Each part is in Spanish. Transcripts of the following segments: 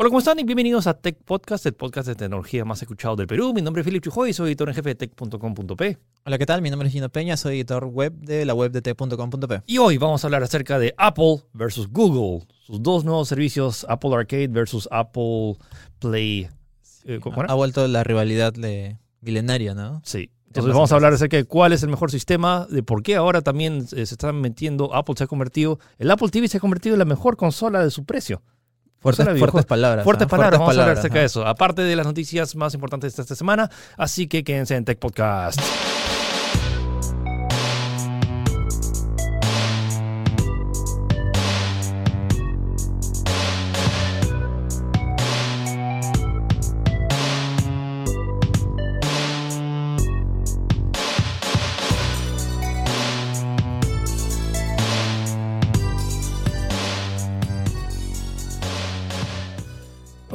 Hola, ¿cómo están? Y bienvenidos a Tech Podcast, el podcast de tecnología más escuchado del Perú. Mi nombre es Philip Chujoy, soy editor en jefe de tech.com.p. Hola, ¿qué tal? Mi nombre es Gino Peña, soy editor web de la web de tech.com.p. Y hoy vamos a hablar acerca de Apple versus Google, sus dos nuevos servicios, Apple Arcade versus Apple Play. Eh, ¿cómo era? Ha vuelto la rivalidad de milenaria, ¿no? Sí. Entonces vamos a hablar acerca de cuál es el mejor sistema, de por qué ahora también eh, se están metiendo, Apple se ha convertido, el Apple TV se ha convertido en la mejor consola de su precio. Fuertes, palabras. Fuertes ¿ah? palabras. Vamos a hablar acerca de eso. Aparte de las noticias más importantes de esta semana. Así que quédense en Tech Podcast.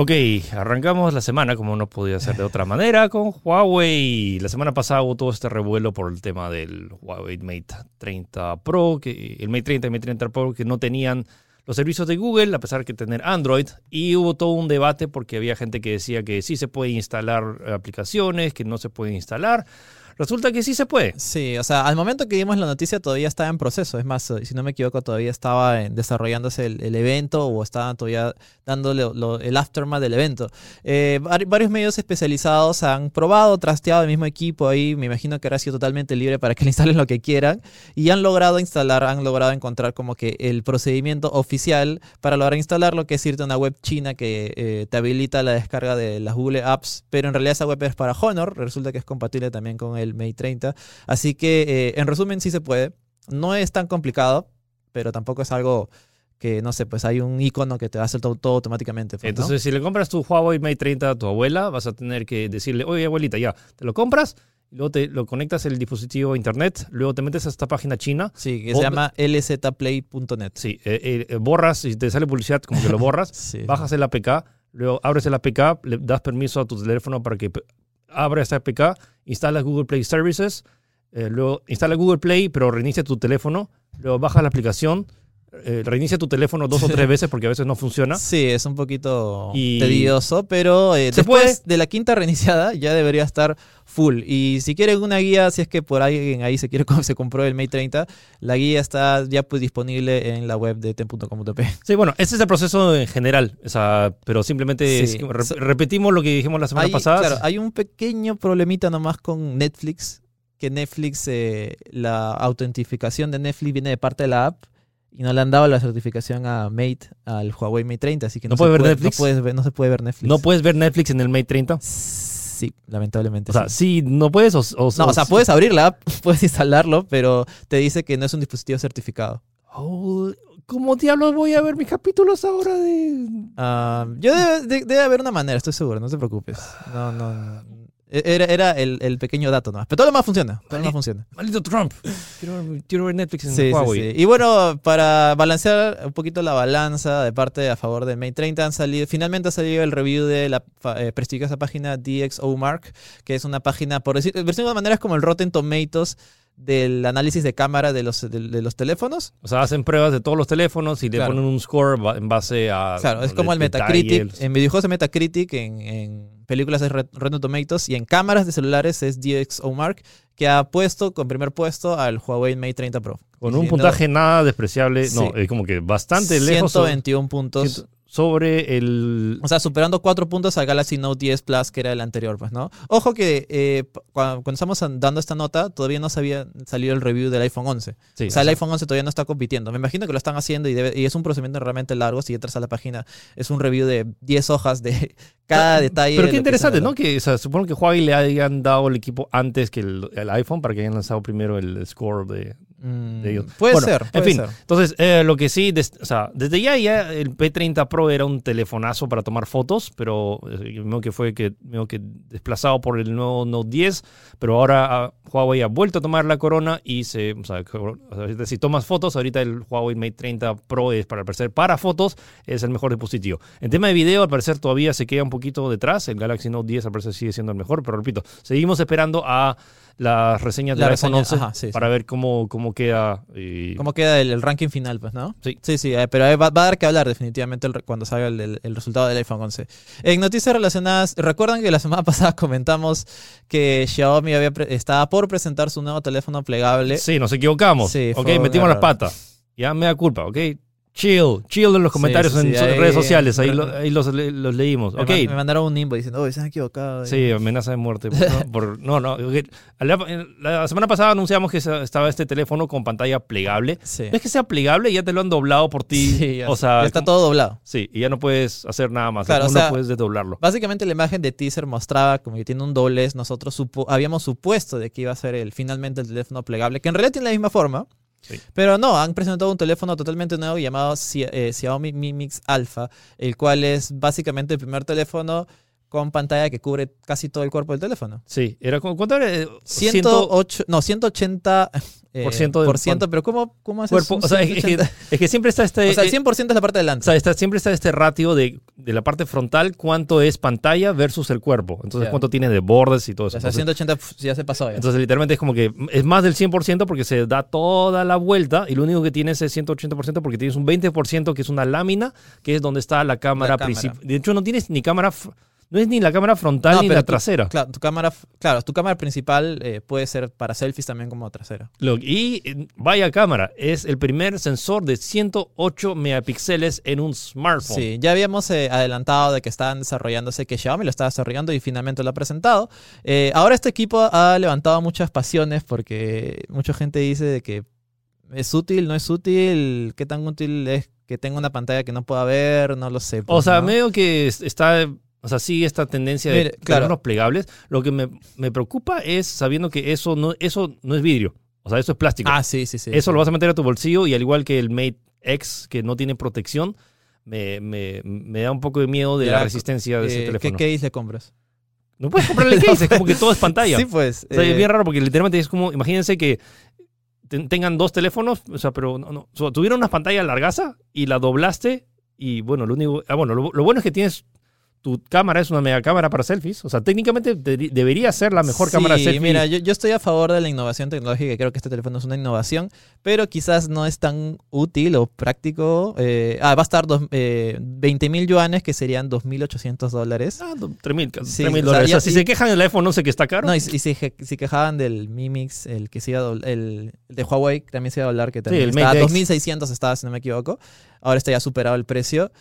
Ok, arrancamos la semana como no podía ser de otra manera con Huawei. La semana pasada hubo todo este revuelo por el tema del Huawei Mate 30 Pro, que el Mate 30 y Mate 30 Pro que no tenían los servicios de Google a pesar de tener Android y hubo todo un debate porque había gente que decía que sí se puede instalar aplicaciones, que no se pueden instalar. Resulta que sí se puede. Sí, o sea, al momento que vimos la noticia todavía estaba en proceso. Es más, si no me equivoco, todavía estaba desarrollándose el, evento o estaba todavía dándole el aftermath del evento. Eh, varios medios especializados han probado, trasteado el mismo equipo ahí. Me imagino que ahora ha sido totalmente libre para que le instalen lo que quieran. Y han logrado instalar, han logrado encontrar como que el procedimiento oficial para lograr instalarlo, que es irte a una web china que eh, te habilita la descarga de las Google Apps. Pero en realidad esa web es para Honor. Resulta que es compatible también con el Mate 30. Así que, eh, en resumen, sí se puede. No es tan complicado, pero tampoco es algo que, no sé, pues hay un icono que te hace todo, todo automáticamente. Pues, Entonces, si le compras tu Huawei Mate 30 a tu abuela, vas a tener que decirle, oye, abuelita, ya, te lo compras, luego te lo conectas el dispositivo a internet, luego te metes a esta página china. Sí, que se llama lzplay.net. Sí, eh, eh, borras y te sale publicidad como que lo borras, bajas el APK, luego abres el APK, le das permiso a tu teléfono para que abre esta APK, instala Google Play Services, eh, luego instala Google Play, pero reinicia tu teléfono, luego baja la aplicación, eh, reinicia tu teléfono dos o tres veces porque a veces no funciona. Sí, es un poquito tedioso, pero eh, después de la quinta reiniciada ya debería estar full. Y si quieren una guía, si es que por alguien ahí se quiere se compró el Mate 30, la guía está ya pues disponible en la web de ten.com.p. Sí, bueno, ese es el proceso en general, pero simplemente repetimos lo que dijimos la semana pasada. Claro, hay un pequeño problemita nomás con Netflix, que Netflix, eh, la autentificación de Netflix viene de parte de la app y no le han dado la certificación a Mate, al Huawei Mate 30, así que no, puede ver Netflix. No, se puede ver Netflix. ¿No puedes ver Netflix en el Mate 30? Sí, lamentablemente. O sea, sí, no puedes. O, no, o sea, puedes abrir la app, puedes instalarlo, pero te dice que no es un dispositivo certificado. Oh, ¿Cómo diablos voy a ver mis capítulos ahora de.? Ah, yo debe, debe, haber una manera, estoy seguro, no te preocupes. No, no. E-, era, era el, el, pequeño dato ¿no? Pero todo lo demás funciona. Todo lo demás funciona. Maldito Trump. Quiero, ver Netflix en sí, Huawei. Sí, sí. Y bueno, para balancear un poquito la balanza de parte a favor del Mate 30, han salido, finalmente ha salido el review de la eh, prestigiosa página DxOMark, que es una página, por decir, de maneras como el Rotten Tomatoes del análisis de cámara de los, de, los teléfonos. O sea, hacen pruebas de todos los teléfonos y le ponen un score en base a... Claro, es como el Metacritic. En videojuegos es Metacritic, en, en películas es Rotten Tomatoes y en cámaras de celulares es DxOMark, que ha puesto con primer puesto al Huawei Mate 30 Pro. Con un puntaje nada despreciable, no, es como que bastante lejos. 121 puntos sobre el... O sea, superando cuatro puntos al Galaxy Note 10 Plus, que era el anterior, pues, ¿no? Ojo que eh, cuando, estamos dando esta nota, todavía no se había salido el review del iPhone 11. o sea, el iPhone 11 todavía no está compitiendo. Me imagino que lo están haciendo y, y es un procedimiento realmente largo. Si entras a la página, es un review de 10 hojas de cada detalle. Pero qué interesante, ¿no? Que, o sea, supongo que Huawei le hayan dado el equipo antes que el, el iPhone para que hayan lanzado primero el score de, Mm, puede ser. en fin, entonces eh, lo que sí, o sea, desde ya, ya el P30 Pro era un telefonazo para tomar fotos, pero eh, que fue que, que desplazado por el nuevo Note 10, pero ahora ah, Huawei ha vuelto a tomar la corona y se, o sea, si tomas fotos, ahorita el Huawei Mate 30 Pro es para parecer para fotos, es el mejor dispositivo. En tema de video, al parecer todavía se queda un poquito detrás, el Galaxy Note 10 al parecer sigue siendo el mejor, pero repito, seguimos esperando a las reseñas de La iPhone reseña- 11 ajá, sí, sí. para ver cómo, cómo queda. y- ¿Cómo queda el, el ranking final, pues, no? Sí. Sí, sí, eh, pero eh, va, va a dar que hablar definitivamente el cuando salga el, el- resultado del iPhone 11. En noticias relacionadas, recuerdan que la semana pasada comentamos que Xiaomi había estaba por presentar su nuevo teléfono plegable. Sí, nos equivocamos. Sí, ok, metimos las patas. Ya me da culpa, ok. Chill, chill en los comentarios sí, sí, en ahí- redes sociales, ahí, lo- ahí los, le- los leímos. Me, me mandaron un nimbo diciendo, oh, se han equivocado. sí, amenaza de muerte. No, por- no. La, la semana pasada anunciamos que estaba este teléfono con pantalla plegable. Sí. No es que sea plegable, ya te lo han doblado por ti. O sea, Ya está todo doblado. Sí, y ya no puedes hacer nada más. Claro, o no puedes desdoblarlo. Básicamente la imagen de teaser mostraba como que tiene un doblez. Nosotros supo- habíamos supuesto de que iba a ser el, finalmente el teléfono plegable, que en realidad tiene la misma forma. Pero no, han presentado un teléfono totalmente nuevo llamado eh, Xiaomi Mi Mix Alpha, el cual es básicamente el primer teléfono con pantalla que cubre casi todo el cuerpo del teléfono. Sí, era como, ¿cuánto era? Eh, 108, no, 180 eh, Por ciento de- por ciento, pero ¿cómo, cómo haces cuerpo. O sea, es, que, 180? es que siempre está este. O sea, el eh, 100% es la parte de O delante. sea, está- siempre está este ratio de, de la parte frontal, cuánto es pantalla versus el cuerpo. Entonces, cuánto tiene de bordes y todo O eso. sea, Entonces, 180 pf, ya se pasó. ya. entonces, literalmente es como que es más del 100% porque se da toda la vuelta y lo único que tienes es 180% porque tienes un 20% que es una lámina, que es donde está la cámara, cámara. principal. De hecho, no tienes ni cámara, no es ni la cámara frontal No, ni la trasera. Claro, tu cámara, claro, tu cámara principal eh, puede ser para selfies también como trasera. Y eh, vaya cámara, es el primer sensor de 108 megapíxeles en un smartphone. Sí, ya habíamos eh, adelantado de que estaban desarrollándose, que Xiaomi lo estaba desarrollando y finalmente lo ha presentado. Eh, ahora este equipo ha levantado muchas pasiones porque mucha gente dice de que es útil, no es útil, qué tan útil es que tenga una pantalla que no pueda ver, no lo sé. O pues, sea, ¿no? medio que es- está, o sea, sigue esta tendencia de claro. teléfonos plegables. Lo que me, me preocupa es sabiendo que eso no, eso no es vidrio. O sea, eso es plástico. Ah, sí, sí, sí. eso sí. lo vas a meter a tu bolsillo y al igual que el Mate X, que no tiene protección, me, me, me da un poco de miedo de Ya, la resistencia de ese Eh, ¿qué, teléfono. ¿Qué case le compras? No puedes comprarle case, es como que todo es pantalla. Sí, pues. O sea, eh, es bien raro porque literalmente es como, imagínense que ten- tengan dos teléfonos, o sea, pero no, no, o sea, tuvieron una pantalla largaza y la doblaste y bueno, lo único, ah, bueno, lo, lo bueno es que tienes, tu cámara es una mega cámara para selfies, o sea, técnicamente de- debería ser la mejor cámara Sí, selfies. mira, yo, yo estoy a favor de la innovación tecnológica creo que este teléfono es una innovación, pero quizás no es tan útil o práctico. Eh, ah, va a estar dos, eh, 20 mil yuanes, que serían 2.800 dólares. Ah, 3 mil Sí, dólares. o sea, O sea, ya- si y- se quejan del iPhone 11 que está caro, No, y, y si, si quejaban del Mi Mix, el que se iba a el, el de Huawei, que también se iba a hablar, que también el estaba Mate a X. 2.600 estaba, si no me equivoco. Ahora está ya superado el precio.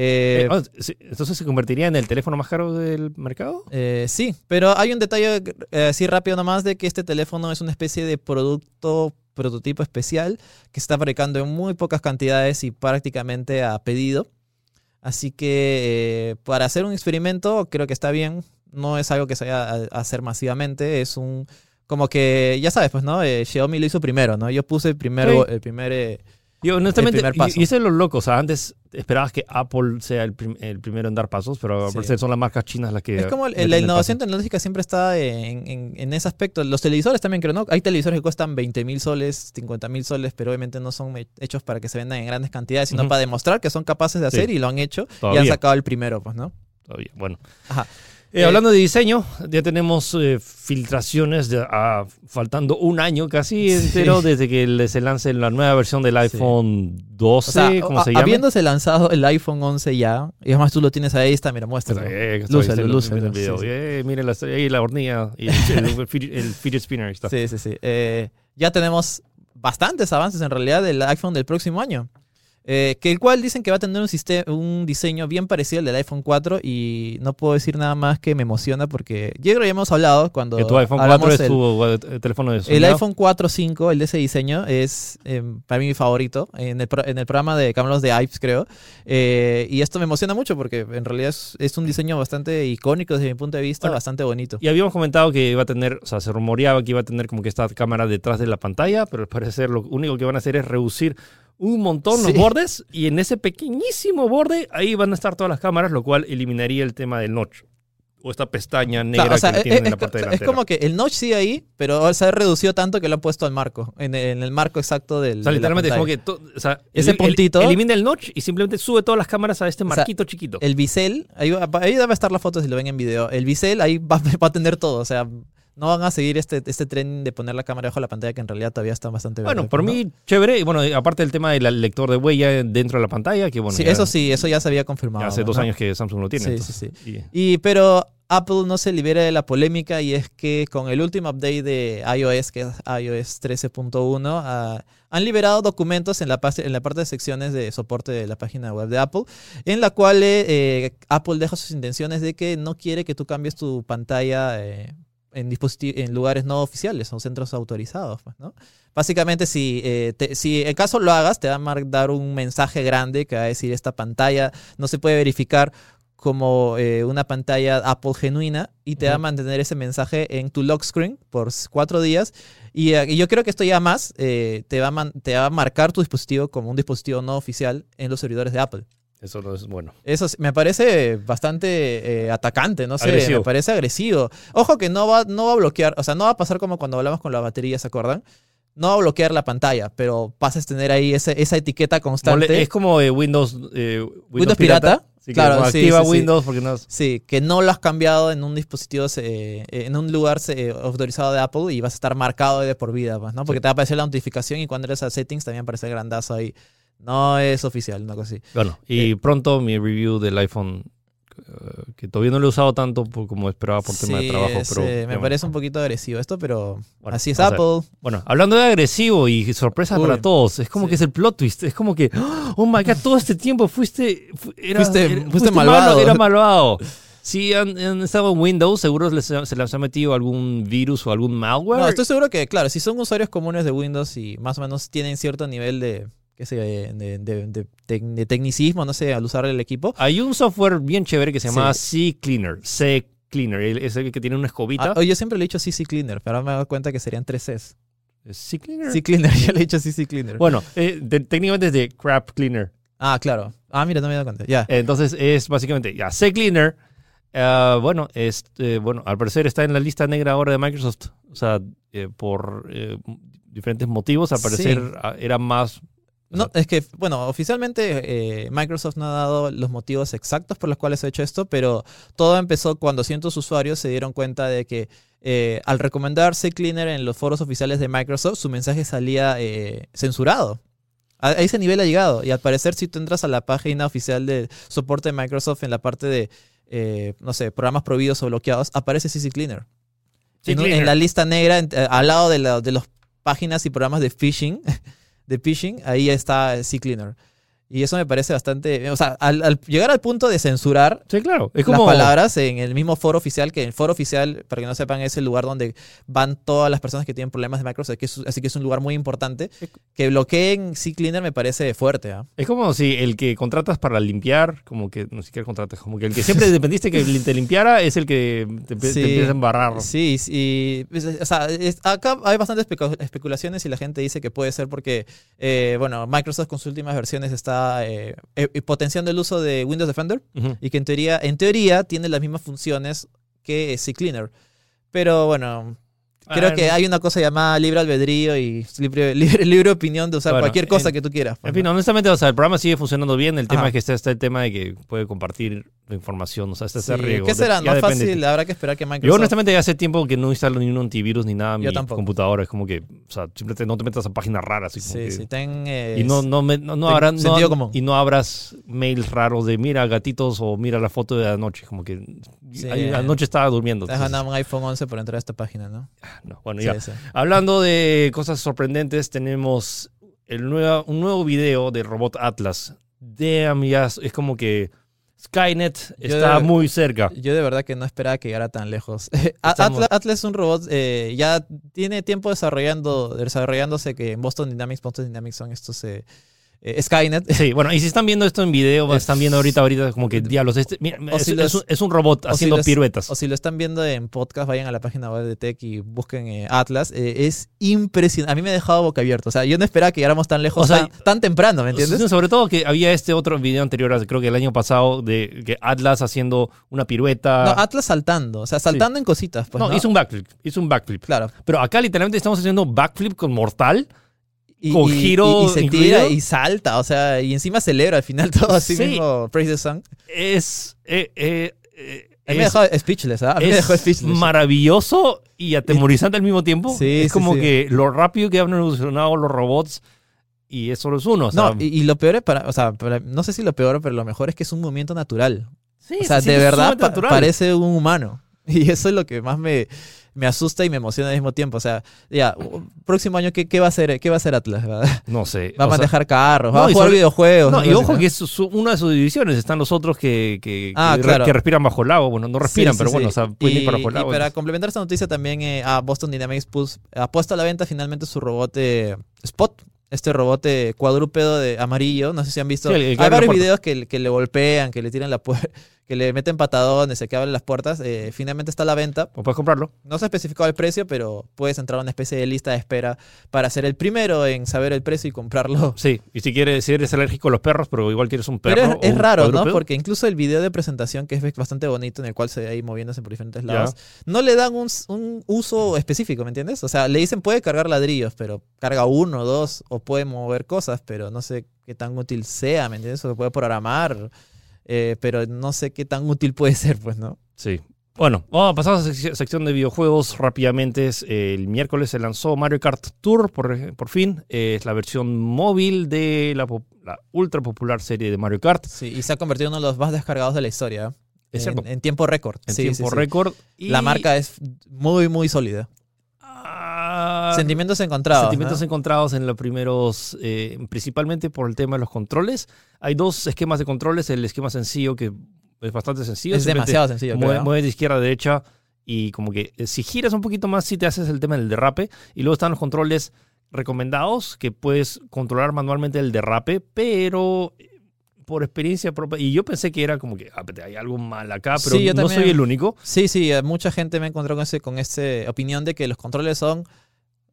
Eh, eh, sí, entonces se convertiría en el teléfono más caro del mercado. Eh, sí, pero hay un detalle eh, así rápido nomás de que este teléfono es una especie de producto, prototipo especial que se está fabricando en muy pocas cantidades y prácticamente a pedido. Así que eh, para hacer un experimento creo que está bien. No es algo que se vaya a, hacer masivamente. Es un... Como que, ya sabes, pues, ¿no? Eh, Xiaomi lo hizo primero, ¿no? Yo puse el primer... Sí. El primer Yo, honestamente, y, paso. y eso es lo loco. O sea, antes esperabas que Apple sea el, prim- el primero en dar pasos, pero Sí. son las marcas chinas las que. Es como el- la innovación tecnológica siempre está en, en- en ese aspecto. Los televisores también creo, ¿no? Hay televisores que cuestan 20 mil soles, 50 mil soles, pero obviamente no son he- hechos para que se vendan en grandes cantidades, sino para demostrar que son capaces de Sí. hacer y lo han hecho. Y han sacado el primero, pues, ¿no? Todavía. Bueno. Ajá. Eh, Eh, hablando de diseño, ya tenemos eh, filtraciones de- ah, faltando un año casi Sí. entero desde que se lance la nueva versión del iPhone 12, O sea, como se llama. habiéndose lanzado el iPhone 11 ya, y además tú lo tienes ahí, está, mira, muéstralo. Lúcelo, lúcelo, miren sí, sí. Eh, la, ahí la hornilla y el, el, el fidget spinner. ahí está. Sí, sí, sí. Eh, ya tenemos bastantes avances en realidad del iPhone del próximo año. Eh, que el cual dicen que va a tener un, sistema, un diseño bien parecido al del iPhone 4 y no puedo decir nada más que me emociona porque ya creo que ya hemos hablado cuando Que tu iPhone 4 hablamos es el, tu eh, teléfono de el iPhone 4 5, el de ese diseño es eh, para mí mi favorito en el, en el programa de hablamos de iPs creo Eh, y esto me emociona mucho porque en realidad es, es un diseño bastante icónico desde mi punto de vista, Bueno, bastante bonito. Y habíamos comentado que iba a tener, o sea, se rumoreaba que iba a tener como que esta cámara detrás de la pantalla, pero al parecer lo único que van a hacer es reducir un montón los Sí. bordes y en ese pequeñísimo borde ahí van a estar todas las cámaras, lo cual eliminaría el tema del notch o esta pestaña negra Claro, o sea, que es, tienen en es- la parte es delantera. como que el notch sigue ahí, pero se ha reducido tanto que lo han puesto al marco, en el, en el marco exacto del. o sea, literalmente es como que to- o sea, Ese el- el- puntito- elimina el notch y simplemente sube todas las cámaras a este sea, marquito chiquito. El bisel, ahí, ahí debe estar la foto si lo ven en video. El bisel ahí va, va a tener todo, o sea, no van a seguir este, este tren de poner la cámara bajo la pantalla que en realidad todavía está bastante Bueno, por ¿no? mí, chévere. Y bueno, aparte del tema del lector de huella dentro de la pantalla, que bueno, sí, ya- eso sí, eso ya se había confirmado. hace dos ¿no? años que Samsung lo tiene. Sí, entonces, sí, y- Y, pero Apple no se libera de la polémica y es que con el último update de iOS, que es iOS 13.1, ah, han liberado documentos en la, en la parte de secciones de soporte de la página web de Apple, en la cual eh, Apple deja sus intenciones de que no quiere que tú cambies tu pantalla eh, en, en lugares no oficiales o centros autorizados. pues, ¿no? Básicamente, si, eh, te- si en caso lo hagas, te va a dar un mensaje grande que va a decir esta pantalla no se puede verificar como eh, una pantalla Apple genuina y te va a mantener ese mensaje en tu lock screen por cuatro días. Y, eh, y yo creo que esto ya más eh, te, va a te va a marcar tu dispositivo como un dispositivo no oficial en los servidores de Apple. Eso no es bueno. Eso me parece bastante eh, atacante, no sé, Agresivo. me parece agresivo. Ojo que no va, no va a bloquear, o sea, no va a pasar como cuando hablamos con la batería, ¿se acuerdan? No va a bloquear la pantalla, pero pasas a tener ahí ese- esa etiqueta constante. Mole- Es como eh, Windows, eh, Windows, Windows pirata. Sí, Claro, sí, activa sí. Windows porque no Sí, que no lo has cambiado en un dispositivo, eh, en un lugar eh, autorizado de Apple y vas a estar marcado de por vida, pues, ¿no? Porque te va a aparecer la notificación y cuando eres a settings también aparece grandazo ahí. No es oficial, una cosa así. Bueno, y pronto mi review del iPhone, eh, que todavía no lo he usado tanto por- como esperaba por tema de trabajo, es, pero eh, me parece un poquito agresivo esto, pero Bueno, así es. Apple. Bueno, hablando de agresivo y sorpresa Uy, para todos, es como sí. que es el plot twist. Es como que, oh my god, todo este tiempo fuiste. fu- era- Fuiste- era- fuiste malo, malvado. era malvado. Si han, han estado en Windows, seguro les- se les ha metido algún virus o algún malware. No, estoy seguro que, claro, si son usuarios comunes de Windows y más o menos tienen cierto nivel de, qué sé, de, de- de- de tec- de tecnicismo, no sé, al usar el equipo. Hay un software bien chévere que se llama Sí. C Cleaner. C Cleaner. el- Es el que tiene una escobita. Ah, oh, yo siempre le he dicho CC Cleaner, pero ahora me he dado cuenta que serían tres Cs. ¿Es ¿C Cleaner? C Cleaner, yo le he dicho CC Cleaner. Bueno, eh, técnicamente es de Crap Cleaner. Ah, claro. Ah, mira, no me he dado cuenta. Ya. Entonces es básicamente, ya, C Cleaner, ah, bueno, es, eh, bueno, al parecer está en la lista negra ahora de Microsoft. O sea, eh, por eh, diferentes motivos, al parecer Sí. ah, era más... No, es que, bueno, oficialmente eh, Microsoft no ha dado los motivos exactos por los cuales ha hecho esto, pero todo empezó cuando cientos usuarios se dieron cuenta de que eh, al recomendar Cleaner en los foros oficiales de Microsoft, su mensaje salía eh, censurado. A, a ese nivel ha llegado. Y al parecer, si tú entras a la página oficial de soporte de Microsoft en la parte de, no sé, programas prohibidos o bloqueados, aparece CC Cleaner. C en, en la lista negra, en- al lado de, la- de las páginas y programas de phishing, de phishing, ahí está CCleaner. Y eso me parece bastante. O sea, al, al llegar al punto de censurar Sí, claro. Es las palabras en el mismo foro oficial, que el foro oficial, para que no sepan, es el lugar donde van todas las personas que tienen problemas de Microsoft, que es- así que es un lugar muy importante. Que bloqueen CCleaner me parece fuerte. ¿ah? Es como si el que contratas para limpiar, como que no siquiera contratas, como que el que siempre dependiste que te limpiara es el que te, te Sí. empieza a embarrar. Sí, sí. pues, O sea, es- acá hay bastantes especu- especulaciones y la gente dice que puede ser porque, eh, bueno, Microsoft con sus últimas versiones está eh, eh, potenciando el uso de Windows Defender y que en teoría, en teoría tiene las mismas funciones que CCleaner. Pero bueno, creo Ah, que hay una cosa llamada libre albedrío y libre, libre, libre opinión de usar Bueno, cualquier cosa en- que tú quieras. pues, En fin, honestamente, o sea, el programa sigue funcionando bien. El tema es que está, está el tema de que puede compartir la información. O sea, está Sí, ese riesgo. ¿Qué será? Ya No depende de fácil, habrá que esperar que Microsoft... Yo honestamente ya hace tiempo que no instalo ni un antivirus ni nada en mi tampoco. computadora. Es como que, o sea, simplemente no te metas a páginas raras. como Sí, que- sí, ten... eh, y no, no, me- no, no no- y no abras mails raros de mira gatitos o mira la foto de anoche. Como que Sí. ay- anoche estaba durmiendo. Te has entonces, ganado un iPhone 11 por entrar a esta página, ¿no? No, bueno, ya. sí. Hablando de cosas sorprendentes, tenemos el nuevo, un nuevo video de Robot Atlas. Damn, ya es como que Skynet Yo está de- muy cerca. Yo de verdad que no esperaba que llegara tan lejos. Atlas, Atlas es un robot, eh, ya tiene tiempo desarrollando, desarrollándose que en Boston Dynamics, Boston Dynamics son estos eh, eh, Skynet. Sí, bueno, y si están viendo esto en video, Es- están viendo ahorita, ahorita como que diablos, este, mira, es, si los- es un, es un robot si haciendo piruetas. O si lo están viendo en podcast, vayan a la página web de Tech y busquen eh, Atlas. Eh, es impresionante. A mí me ha dejado boca abierta. O sea, yo no esperaba que llegáramos tan lejos O sea, tan, tan temprano, ¿me entiendes? Sobre todo que había este otro video anterior, creo que el año pasado, de que Atlas haciendo una pirueta. No, Atlas saltando. O sea, saltando en cositas. Pues, no, ¿no? hizo un backflip, hizo un backflip. Claro. Pero acá literalmente estamos haciendo backflip con mortal. Y, Con giro y- y se incluido. tira y salta. O sea, y encima celebra al final todo así Sí. mismo. Praise the Sun. Es, eh, eh, eh, A mí me es- dejó speechless, ¿ah? A mí me es dejó speechless. maravilloso y atemorizante al mismo tiempo. Sí, es sí, como sí. que lo rápido que han evolucionado los robots y eso es uno. O sea, no, y, y lo peor es para, o sea, para- no sé si lo peor, pero lo mejor es que es un movimiento natural. sí, O sea, sí, de verdad sumamente pa- natural. parece un humano. Y eso es lo que más me, me asusta y me emociona al mismo tiempo. O sea, ya, próximo año, ¿qué, qué va a hacer, qué va a hacer Atlas? ¿Va, va No sé. a o sea, manejar carros, no, va a y jugar sobre- videojuegos. No, y ojo que es su- una de sus divisiones. Están los otros que, que, Ah, que, re- claro. que respiran bajo el agua. Bueno, no respiran, Sí, pero bueno, sí. o sea, pueden ir Y- para bajo el y agua. para entonces- complementar esta noticia también eh, ah, Boston Dynamics puso- ha puesto a la venta finalmente su robot eh, Spot. Este robot cuadrúpedo de amarillo, no sé si han visto. Sí, el- el que Hay varios videos que, que le golpean, que le tiran la puerta, que le meten patadones, que abren las puertas. eh, finalmente está a la venta. O puedes comprarlo. No se ha especificado el precio, pero puedes entrar a una especie de lista de espera para ser el primero en saber el precio y comprarlo. Sí, y si quieres, si eres alérgico a los perros, pero igual quieres un perro. Pero es, es raro, ¿no? Porque incluso el video de presentación, que es bastante bonito, en el cual se ve ahí moviéndose por diferentes lados, no le dan un, uso específico, ¿me entiendes? O sea, le dicen puede cargar ladrillos, pero carga uno, dos, o puede mover cosas, pero no sé qué tan útil sea, ¿me entiendes? O se puede programar, eh, pero no sé qué tan útil puede ser, pues, ¿no? Sí. Bueno, vamos a pasar a la sec- sección de videojuegos rápidamente. Eh, El miércoles se lanzó Mario Kart Tour, por, por fin. Eh, Es la versión móvil de la, ultra popular serie de Mario Kart. Sí, y se ha convertido en uno de los más descargados de la historia. Es en, tiempo récord. En Sí, tiempo sí, récord. La marca es muy, muy sólida. Ah, Sentimientos encontrados. Sentimientos ¿no? encontrados en los primeros, eh, principalmente por el tema de los controles. Hay dos esquemas de controles. El esquema sencillo, que es bastante sencillo. Es demasiado sencillo. Mueve- creo. mueves de izquierda a derecha y como que eh, si giras un poquito más, sí te haces el tema del derrape. Y luego están los controles recomendados que puedes controlar manualmente el derrape, pero eh, por experiencia propia. Y yo pensé que era como que ah, hay algo mal acá, pero Sí, yo no también. soy el único. Sí, sí, eh, mucha gente me encontró con ese, con ese opinión de que los controles son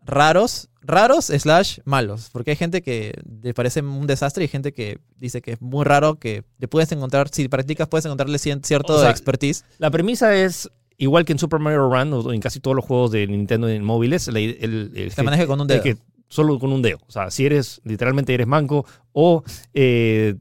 raros, raros slash malos, porque hay gente que le parece un desastre y hay gente que dice que es muy raro, que le puedes encontrar, si practicas puedes encontrarle cierto O sea, expertise. La premisa es. Igual que en Super Mario Run o en casi todos los juegos de Nintendo en móviles, el, el- Se maneja con un dedo. el que solo con un dedo. O sea, si eres, literalmente eres manco o eh,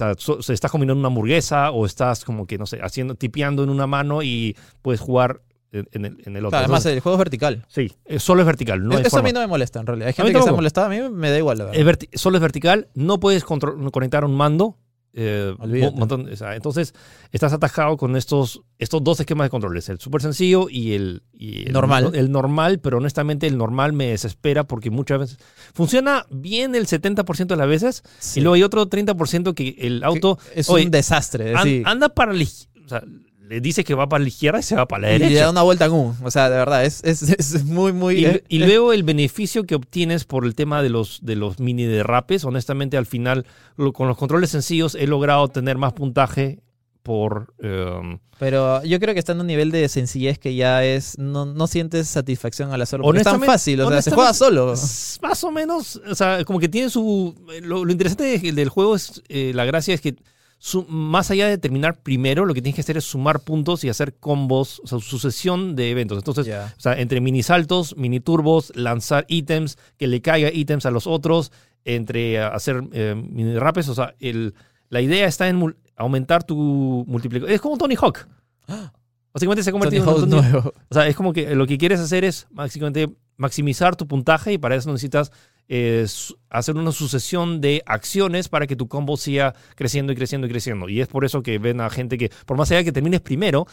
o sea, estás comiendo una hamburguesa o estás como que, no sé, haciendo, tipeando en una mano y puedes jugar en, en el, en el otro. Claro, además, el juego es vertical. sí, eh, solo es vertical. No Eso a mí no me molesta, en realidad. Hay gente que se ha molestado, a mí me da igual, la verdad. Es solo es vertical, no puedes conectar un mando. eh, Olvídate. un montón- o sea, entonces estás atajado con estos, estos dos esquemas de controles, el súper sencillo y el, y el Normal. El normal, pero honestamente el normal me desespera porque muchas veces funciona bien el 70% de las veces Sí. y luego hay otro 30% que el auto es oye, un desastre. an- anda para la o sea, le dice que va para la izquierda y se va para la y le derecha. da una vuelta en U. O sea, de verdad, es, es, es muy, muy... Y, eh, y eh, luego el beneficio que obtienes por el tema de los, de los mini derrapes, honestamente al final lo- con los controles sencillos he logrado tener más puntaje por... em, Pero yo creo que está en un nivel de sencillez que ya es. No, no sientes satisfacción al hacerlo. porque Es tan fácil, o sea, se juega solo. más o menos, o sea, como que tiene su... Lo, lo interesante de- del juego es, eh, la gracia es que su- más allá de terminar primero, lo que tienes que hacer es sumar puntos y hacer combos, o sea, sucesión de eventos. Entonces. O sea, entre mini saltos, mini turbos, lanzar ítems, que le caiga ítems a los otros, entre eh, hacer eh, mini rapes. O sea, el, la idea está en aumentar tu multiplicador. Es como Tony Hawk. Básicamente se ha convertido Hawk en un Tony- nuevo. O sea, es como que lo que quieres hacer es básicamente maximizar tu puntaje y para eso necesitas eh, hacer una sucesión de acciones para que tu combo siga creciendo y creciendo y creciendo. Y es por eso que ven a gente que, por más allá de que termines primero,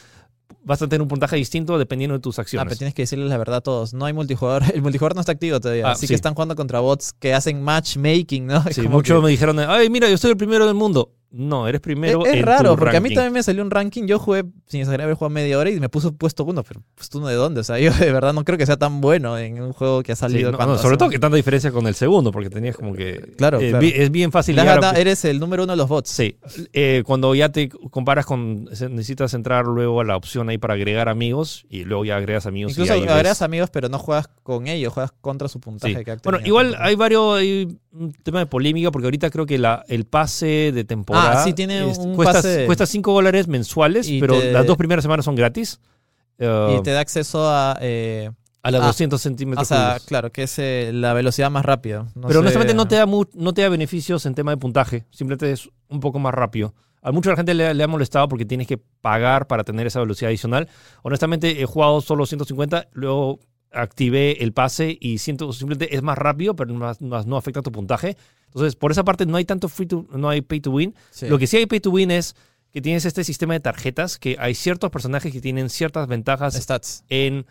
vas a tener un puntaje distinto dependiendo de tus Ah, acciones. pero tienes que decirles la verdad a todos. No hay multijugador. El multijugador no está activo todavía. Ah, así sí. que están jugando contra bots que hacen matchmaking, ¿no? Sí, muchos que- me dijeron, ay, mira, yo soy el primero del mundo. No, eres primero Es, es en raro, tu porque a mí también me salió un ranking. Yo jugué, sin exagerar, haber jugado media hora y me puso puesto uno, pero puesto uno de dónde. O sea, yo de verdad no creo que sea tan bueno en un juego que ha Sí, salido. no, no, sobre hace- todo que tanta diferencia con el segundo, porque tenías como que... Claro, eh, claro. Es bien fácil Le has llegar a- ganado- eres el número uno de los bots. Sí, eh, cuando ya te comparas con, necesitas entrar luego a la opción ahí para agregar amigos y luego ya agregas amigos. Incluso y ahí ves- agregas amigos, pero no juegas con ellos, juegas contra su puntaje. Sí. que Bueno, igual hay varios, hay un tema de polémica porque ahorita creo que la, el pase de temporada Ah, sí, tiene es- un cuesta, pase- cuesta 5 dólares mensuales, Y pero te- las dos primeras semanas son gratis. Y te da acceso a. eh, a las ah, 200 o centímetros sea, cúbicos. claro, que es eh, la velocidad más rápida. No Pero sé- honestamente no te, da mu- no te da beneficios en tema de puntaje, simplemente es un poco más rápido. A mucha gente le, le ha molestado porque tienes que pagar para tener esa velocidad adicional. Honestamente, he jugado solo 150, luego activé el pase y siento simplemente es más rápido, pero más- más no afecta tu puntaje. Entonces, por esa parte no hay tanto free to, no hay pay to win. Sí. Lo que sí hay pay to win es que tienes este sistema de tarjetas que hay ciertos personajes que tienen ciertas ventajas Stats. en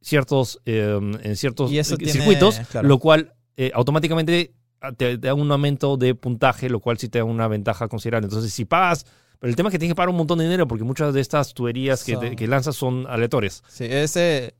ciertos, eh, en ciertos tiene- circuitos, claro. lo cual eh, automáticamente te, te da un aumento de puntaje, lo cual sí te da una ventaja considerable. Entonces, si pagas, pero el tema es que tienes que pagar un montón de dinero porque muchas de estas tuberías que, te- que lanzas son aleatorias. Sí, ese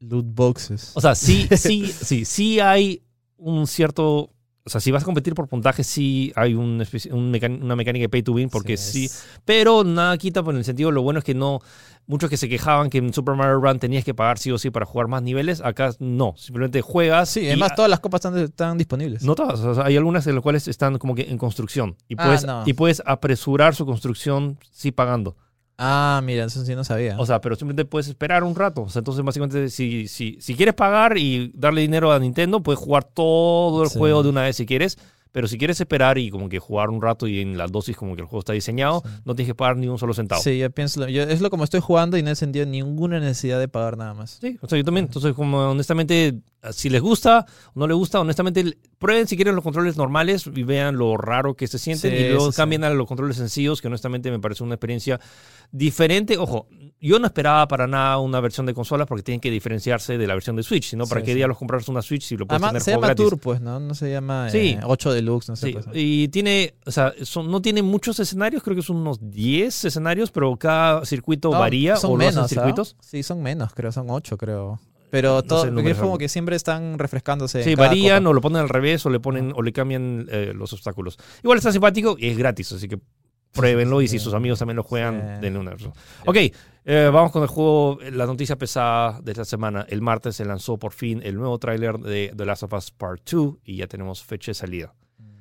loot boxes. O sea, sí, sí, sí, sí hay un cierto... O sea, si vas a competir por puntaje, sí hay un una mecánica de pay to win, porque sí, pero nada quita por el sentido, lo bueno es que no, muchos que se quejaban que en Super Mario Run tenías que pagar sí o sí para jugar más niveles, acá no, simplemente juegas. Sí, además todas las copas están, están disponibles. No todas, o sea, hay algunas de las cuales están como que en construcción y Ah, puedes, no. y puedes apresurar su construcción sí pagando. Ah, mira, eso sí no sabía. O sea, pero simplemente puedes esperar un rato. O sea, entonces básicamente si, si, si quieres pagar y darle dinero a Nintendo, puedes jugar todo el Sí. juego de una vez si quieres. Pero si quieres esperar y como que jugar un rato y en la dosis como que el juego está diseñado, Sí. no tienes que pagar ni un solo centavo. sí, yo pienso, yo, es lo como estoy jugando y no he sentido ninguna necesidad de pagar nada más. Sí, o sea, yo también. Entonces, como honestamente, si les gusta o no les gusta, honestamente, prueben si quieren los controles normales y vean lo raro que se sienten Sí, y luego sí, sí. cambien a los controles sencillos, que honestamente me parece una experiencia diferente. Ojo, yo no esperaba para nada una versión de consolas porque tienen que diferenciarse de la versión de Switch, sino para qué sí. diablos compras una Switch si lo puedes Además, tener se llama gratis. Tour, pues, ¿no? No se llama Sí. eh, 8 Deluxe, no sé. Sí, pues. y tiene, o sea, son- no tiene muchos escenarios, creo que son unos 10 escenarios, pero cada circuito No, varía son o menos, ¿ah? circuitos. Sí, son menos, creo, son 8, creo. Pero No todo, sé porque número es como que siempre están refrescándose. Sí, varían copa. o lo ponen al revés o le ponen o le cambian eh, los obstáculos. Igual está simpático y es gratis, así que pruébenlo y si Sí. sus amigos también lo juegan, Sí. denle una. Ok, eh, vamos con el juego, eh, la noticia pesada de esta semana. El martes se lanzó por fin el nuevo tráiler de The Last of Us Part 2 y ya tenemos fecha de salida.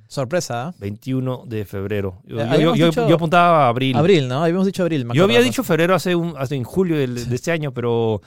Sorpresa, ¿ah? 21 de febrero. Yo, Eh, yo- yo- yo apuntaba a abril. Abril, ¿no? Habíamos dicho abril. Yo había dicho febrero hace, un, hace en julio del- de este año, pero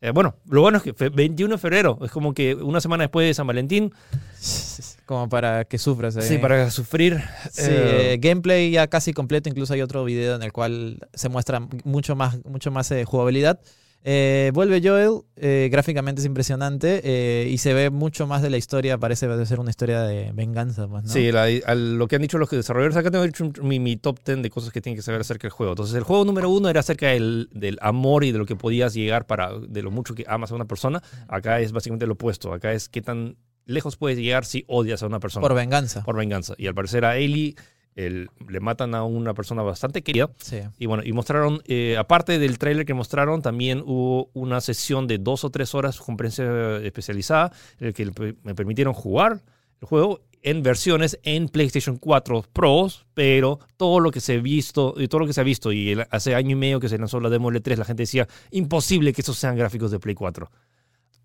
eh, bueno, lo bueno es que fe- 21 de febrero es como que una semana después de San Valentín, Como para que sufras. sí, eh. para sufrir. Sí, eh, eh, gameplay ya casi completo. Incluso hay otro video en el cual se muestra mucho más, mucho más eh, jugabilidad. Eh, vuelve Joel, eh, gráficamente es impresionante eh, y se ve mucho más de la historia. Parece ser una historia de venganza. Pues, ¿no? Sí, la- lo que han dicho los desarrolladores, acá tengo un- mi, mi top 10 de cosas que tienen que saber acerca del juego. Entonces, el juego número uno era acerca del, del amor y de lo que podías llegar para, de lo mucho que amas a una persona. Acá es básicamente lo opuesto. Acá es qué tan lejos puedes llegar si odias a una persona. Por venganza. por venganza. Y al parecer a Ellie el- le matan a una persona bastante querida. Sí. Y bueno, y mostraron, eh, aparte del tráiler que mostraron, también hubo una sesión de dos o tres horas con prensa especializada, en el que me permitieron jugar el juego en versiones en PlayStation 4 Pros, pero todo lo que se ha visto, y todo lo que se ha visto, y el- hace año y medio que se lanzó la demo L3, la gente decía, imposible que esos sean gráficos de Play 4.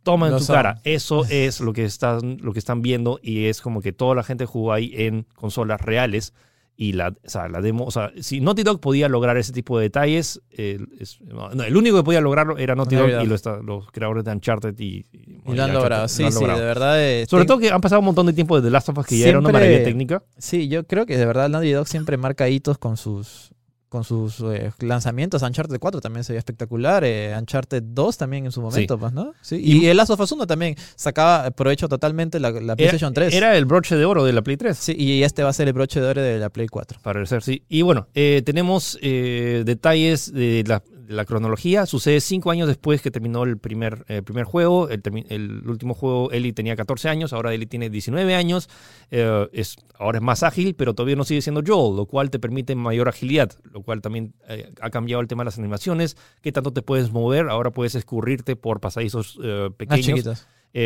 Toma en Lo tu son. cara, eso es lo que, están, lo que están viendo y es como que toda la gente jugó ahí en consolas reales y la, o sea, la demo, o sea, si Naughty Dog podía lograr ese tipo de detalles, el, es- no, el único que podía lograrlo era Naughty Dog y lo está- los creadores de Uncharted y, y- Y lo han logrado. lo Sí, sí, logrado. de verdad. eh, Sobre ten- todo que han pasado un montón de tiempo desde Last of Us, que ya era una Siempre- maravilla técnica. Sí, yo creo que de verdad Naughty Dog siempre marca hitos con sus con sus eh, lanzamientos. Uncharted 4 también se veía espectacular. eh, Uncharted 2 también en su momento, pues, ¿no? Sí. Y, el Last of Us 1 también sacaba provecho totalmente la, la PlayStation 3. Era el broche de oro de la Play 3. Sí, y este va a ser el broche de oro de la Play 4. Para ser, sí. Y bueno, eh, tenemos eh, detalles de la, de la cronología. Sucede cinco años después que terminó el primer, eh, primer juego. El, último juego, Ellie tenía 14 años, ahora Ellie tiene 19 años. Eh, es, ahora es más ágil, pero todavía no sigue siendo Joel, lo cual te permite mayor agilidad, lo cual también eh, ha cambiado el tema de las animaciones. ¿Qué tanto te puedes mover? Ahora puedes escurrirte por pasadizos pequeños.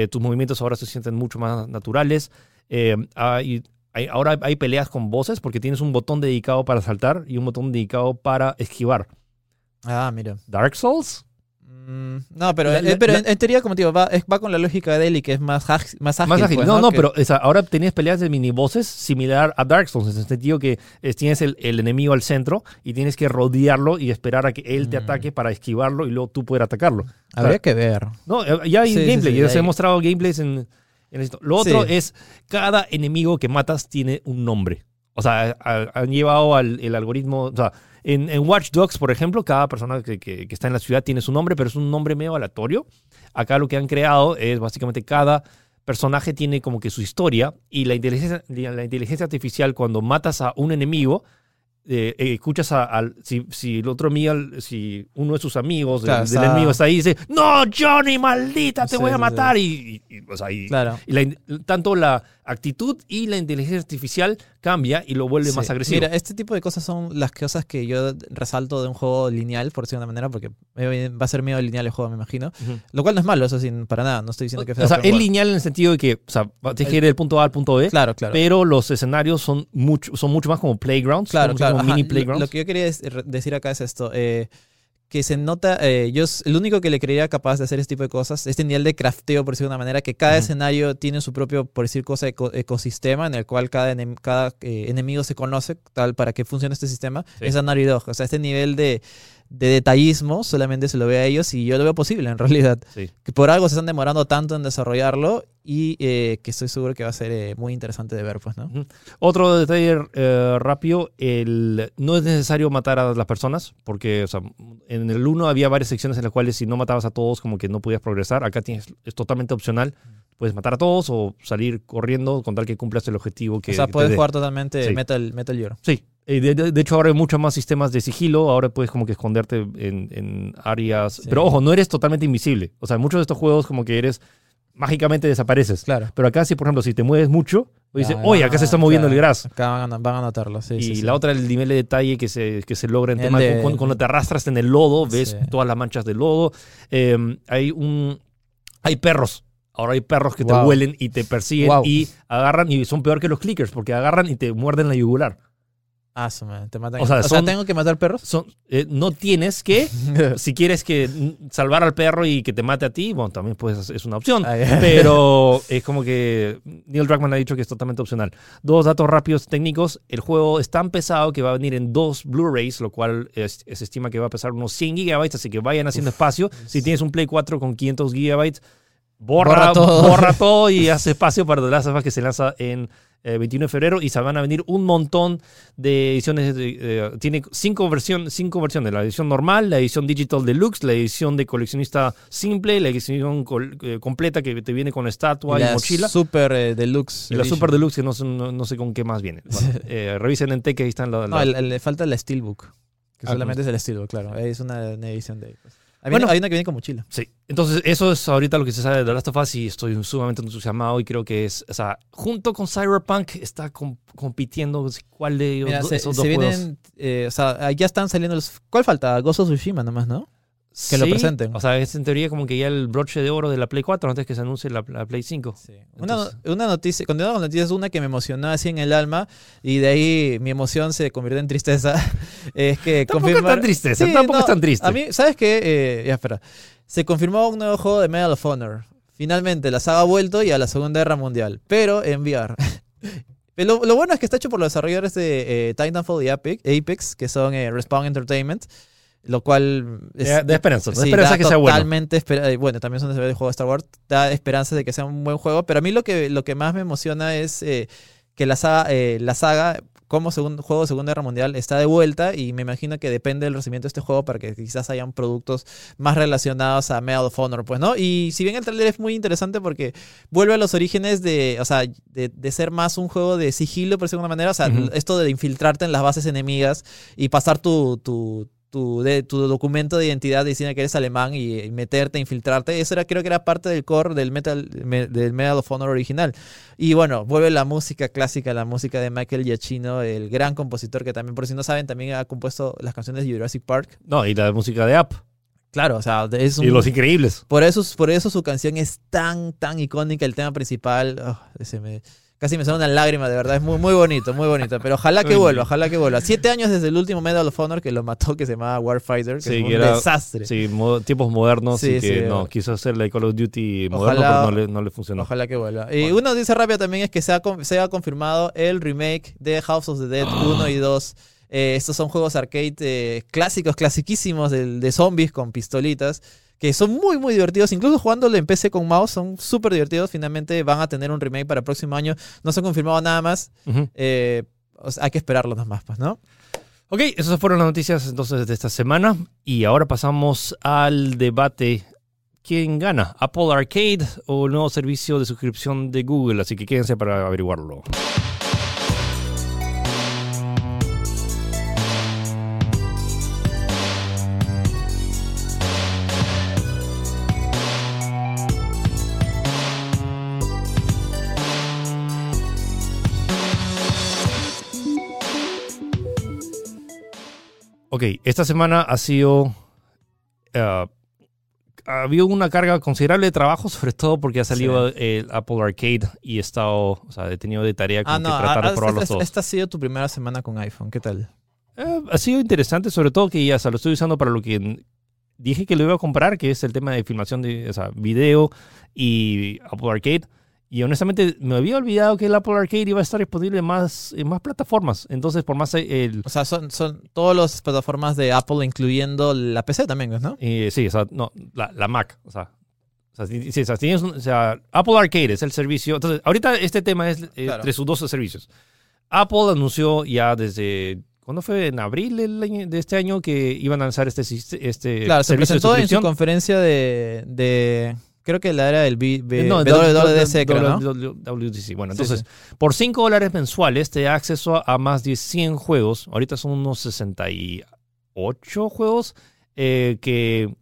tus movimientos ahora se sienten mucho más naturales. Hay- ahora hay peleas con voces porque tienes un botón dedicado para saltar y un botón dedicado para esquivar. Ah, mira. Dark Souls. Mm, no, pero, La- eh, pero la- en, en teoría, como te digo, va, es- va con la lógica de Ellie, que es más, más ágil. Más ágil. pues, no, no, Que- pero ahora tenías peleas de mini bosses similar a Dark Souls, en el sentido que eh, tienes el, el enemigo al centro y tienes que rodearlo y esperar a que él te Mm. ataque para esquivarlo y luego tú poder atacarlo. Habría que ver. No, eh, ya hay Sí, sí, gameplay, sí, ya se he mostrado gameplays en, en esto. Lo otro Sí. es, cada enemigo que matas tiene un nombre. O sea, ha- han llevado al, el algoritmo. O sea, en, en Watch Dogs, por ejemplo, cada persona que, que- que está en la ciudad tiene su nombre, pero es un nombre medio aleatorio. Acá lo que han creado es básicamente cada personaje tiene como que su historia y la inteligencia, la inteligencia artificial cuando matas a un enemigo, eh, eh, escuchas a- al, si, si el otro amigo, si uno de sus amigos del- enemigo está ahí y dice, no, Johnny, maldita, te Sí, voy a sí, matar. Y, y- y, o sea, y- Claro. y la in- tanto la actitud y la inteligencia artificial cambia y lo vuelve Sí. más agresivo. Mira, este tipo de cosas son las cosas que yo resalto de un juego lineal, por decirlo de una manera, porque va a ser medio lineal el juego, me imagino. Lo cual no es malo, eso sin para nada. No estoy diciendo que o sea, open es lineal en el sentido de que o sea, tienes que ir del punto A al punto B, Claro, claro. pero los escenarios son mucho, son mucho más como playgrounds, Claro, como, claro. como mini Lo- playgrounds. Lo, que yo quería decir acá es esto. eh, que se nota, eh, yo el único que le creería capaz de hacer este tipo de cosas, este nivel de crafteo, por decirlo de una manera, que cada escenario tiene su propio, por decir cosa, eco- ecosistema en el cual cada, enem- cada eh, enemigo se conoce, tal, para que funcione este sistema, Sí. es Naughty Dog. O sea, este nivel de, de detallismo solamente se lo ve a ellos y yo lo veo posible en realidad. Sí. Que por algo se están demorando tanto en desarrollarlo y eh, que estoy seguro que va a ser eh, muy interesante de ver, pues, ¿no? Otro detalle eh, rápido, el, no es necesario matar a las personas, porque o sea, en el 1 había varias secciones en las cuales si no matabas a todos como que no podías progresar, acá tienes, es totalmente opcional, puedes matar a todos o salir corriendo con tal que cumplas el objetivo que o sea, puedes jugar totalmente Sí. Metal, Metal Gear. Sí, eh, de, de- de hecho ahora hay muchos más sistemas de sigilo, ahora puedes como que esconderte en, en áreas, Sí. pero ojo, no eres totalmente invisible, o sea, en muchos de estos juegos como que eres, mágicamente desapareces, Claro. pero acá sí, por ejemplo, si te mueves mucho, dice, Ya, oye, acá se está moviendo claro. el gras. Acá van a, van a notarlo, sí. y sí, sí. la otra, el nivel de detalle que se, que se logra en El tema de- cuando, cuando te arrastras en el lodo, ves todas las manchas de lodo. Eh, hay un hay perros. Ahora hay perros que te huelen y te persiguen Wow. y agarran y son peor que los clickers porque agarran y te muerden la yugular. Ah, te matan. O sea, son- ¿tengo que matar perros? Son, eh, no tienes que, si quieres que salvar al perro y que te mate a ti, bueno, también puedes, es una opción. Ay, Pero es como que Neil Druckmann ha dicho que es totalmente opcional. Dos datos rápidos técnicos. El juego es tan pesado que va a venir en dos Blu-rays, lo cual es- se estima que va a pesar unos 100 gigabytes, así que vayan haciendo espacio. Si tienes un Play 4 con 500 gigabytes, borra, Borra todo. borra todo y hace espacio para The Last of Us que se lanza en eh, 21 de febrero y se van a venir un montón de ediciones. de- eh, tiene cinco, versión, cinco versiones: la edición normal, la edición digital deluxe, la edición de coleccionista simple, la edición col- eh, completa que te viene con estatua y, la mochila. Super eh, Deluxe. Y la. Super Deluxe, que no, sé- no, no sé con qué más viene. Bueno, revisen en Tech, ahí están las. No, el- el- le falta el Steelbook. Que Ah, solamente es el Steelbook, claro. Es una, una edición de pues. Hay, Bueno. una, hay una que viene con mochila. Sí, entonces eso es ahorita lo que se sabe de The Last of Us y estoy sumamente entusiasmado y creo que es, o sea, junto con Cyberpunk está com- compitiendo cuál de ellos, Mira, do- se, esos se dos juegos. vienen, eh, o sea, ya están saliendo los... ¿Cuál falta? Ghost of Tsushima nomás, ¿no? Que lo Sí, presenten. O sea, es en teoría como que ya el broche de oro de la Play 4 antes que se anuncie la, la Play 5. Una, Entonces- una noticia, continuando con noticias, una que me emocionó así en el alma y de ahí mi emoción se convirtió en tristeza. es que Tampoco es confirmar- tan tristeza, Sí, tampoco no, es tan triste. A mí, ¿sabes qué? Eh, ya, espera. Se confirmó un nuevo juego de Medal of Honor. Finalmente, la saga ha vuelto y a la Segunda Guerra Mundial, pero en VR. Lo, lo bueno es que está hecho por los desarrolladores de eh, Titanfall y Apex, Apex, que son eh, Respawn Entertainment, lo cual... es- Da- da esperanza, da sí, esperanza da que sea bueno. Totalmente, eh, bueno, también son de juego de Star Wars, da esperanza de que sea un buen juego, pero a mí lo que, lo que más me emociona es eh, que la saga, eh, la saga como segundo juego de Segunda Guerra Mundial está de vuelta y me imagino que depende del recibimiento de este juego para que quizás hayan productos más relacionados a Medal of Honor, pues, ¿no? Y si bien el trailer es muy interesante porque vuelve a los orígenes de, o sea, de, de ser más un juego de sigilo, por decirlo de alguna manera, o sea, esto de infiltrarte en las bases enemigas y pasar tu, tu, tu, de, tu documento de identidad diciendo que eres alemán y, y meterte, infiltrarte, eso era, creo que era parte del core del Metal, me- del Medal of Honor original. Y bueno, vuelve la música clásica, la música de Michael Giacchino, el gran compositor que también, por si no saben, también ha compuesto las canciones de Jurassic Park. No, y la música de App. Claro, o sea, es un... Y Los Increíbles. Por eso, por eso su canción es tan, tan icónica, el tema principal. oh, ese me- casi me sale una lágrima, de verdad. Es muy, muy bonito, muy bonito. Pero ojalá que vuelva, ojalá que vuelva. Siete años desde el último Medal of Honor que lo mató, que se llamaba Warfighter, que Sí, fue un que era- desastre. Sí, mo- tiempos modernos Sí, y que sí. no, quiso hacer la Call of Duty moderno, Ojalá- pero no le, no le funcionó. Ojalá que vuelva. Y Bueno. una noticia rápida también es que se ha, se ha confirmado el remake de House of the Dead 1 y 2. Eh, estos son juegos arcade eh, clásicos, clasiquísimos de, de zombies con pistolitas, que son muy, muy divertidos. Incluso jugándolo en PC con mouse son súper divertidos. Finalmente van a tener un remake para el próximo año. No se ha confirmado nada más. Eh, o sea, hay que esperarlo más, pues, ¿no? Ok, esas fueron las noticias entonces de esta semana. Y ahora pasamos al debate. ¿Quién gana? ¿Apple Arcade o el nuevo servicio de suscripción de Google? Así que quédense para averiguarlo. Ok, esta semana ha sido. eh, ha habido una carga considerable de trabajo, sobre todo porque ha salido el Apple Arcade y he estado, o sea, he tenido de tarea Ah, no, que tratar ah, de probar los esta, dos. esta ha sido tu primera semana con iPhone. ¿Qué tal? Eh, ha sido interesante, sobre todo que ya o sea, lo estoy usando para lo que dije que lo iba a comprar, que es el tema de filmación de o sea, video y Apple Arcade. Y honestamente me había olvidado que el Apple Arcade iba a estar disponible en más, en más plataformas. Entonces, por más eh, el, O sea, son, son todas las plataformas de Apple, incluyendo la PC también, ¿no? Eh, sí, o sea, no, la, la Mac, o sea. O sea, o sea, tienes un- o sea, Apple Arcade es el servicio. Entonces, ahorita este tema es Claro. entre sus dos servicios. Apple anunció ya desde. ¿Cuándo fue? En abril de este año que iban a lanzar este, este Claro, se servicio de presentó en su conferencia de, de- Creo que la era del B- B- Eh, no, WWDC, creo, ¿no? WWDC. Bueno, Sí, entonces, por 5 dólares mensuales te da acceso a más de 100 juegos. Ahorita son unos 68 juegos eh, que...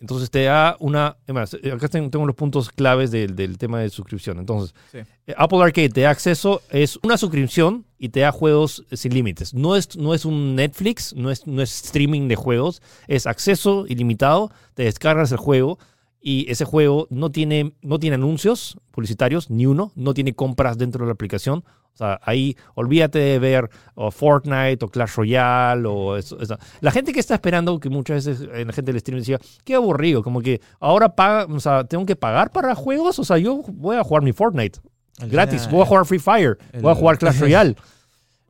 Entonces te da una... eh, acá tengo, los puntos claves del, del tema de suscripción. Entonces, Sí. eh, Apple Arcade te da acceso, es una suscripción y te da juegos sin límites. No es, no es un Netflix, no es, no es streaming de juegos, es acceso ilimitado, te descargas el juego y ese juego no tiene, no tiene anuncios publicitarios, ni uno, no tiene compras dentro de la aplicación. O sea, ahí olvídate de ver o Fortnite o Clash Royale o eso, eso. La gente que está esperando, que muchas veces eh, la gente del stream decía, qué aburrido, como que ahora paga, o sea, tengo que pagar para juegos, o sea, yo voy a jugar mi Fortnite gratis, voy a jugar Free Fire, el- voy a jugar Clash Royale.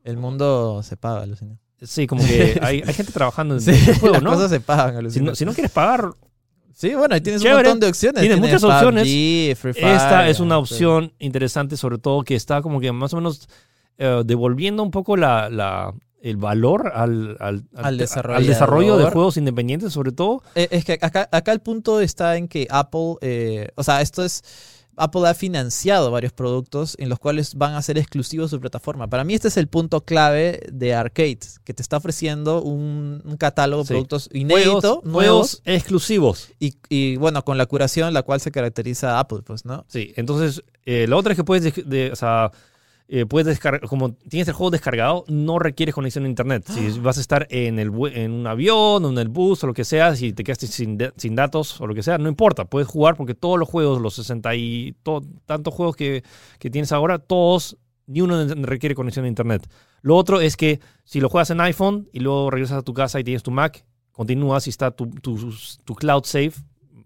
El mundo se paga, alucina. Sí, como que hay, hay gente trabajando en Sí, el juego, las ¿no? cosas se pagan, Si no, si no quieres pagar, Sí, bueno, ahí tienes Chévere. un montón de opciones. Tienes muchas opciones. Free Fire, Esta es una sí. opción interesante, sobre todo que está como que más o menos eh, devolviendo un poco la, la- el valor al, al, Al al desarrollo de juegos independientes, sobre todo. Eh, Es que acá, acá el punto está en que Apple, eh, o sea, esto es, Apple ha financiado varios productos en los cuales van a ser exclusivos su plataforma. Para mí este es el punto clave de Arcade, que te está ofreciendo un, un catálogo de Sí. productos inéditos, nuevos, exclusivos. y, y, bueno, con la curación la cual se caracteriza Apple, pues, ¿no? Sí, entonces eh, la otra es que puedes, de- de- o sea, eh, puedes descargar, como tienes el juego descargado, no requieres conexión a internet. Si vas a estar en, el, en un avión o en el bus o lo que sea, si te quedaste sin, de- sin datos o lo que sea, no importa, puedes jugar porque todos los juegos, los 60 y to- tantos juegos que, que tienes ahora, todos, ni uno requiere conexión a internet. Lo otro es que si lo juegas en iPhone y luego regresas a tu casa y tienes tu Mac, continúas y está tu, tu, tu cloud save,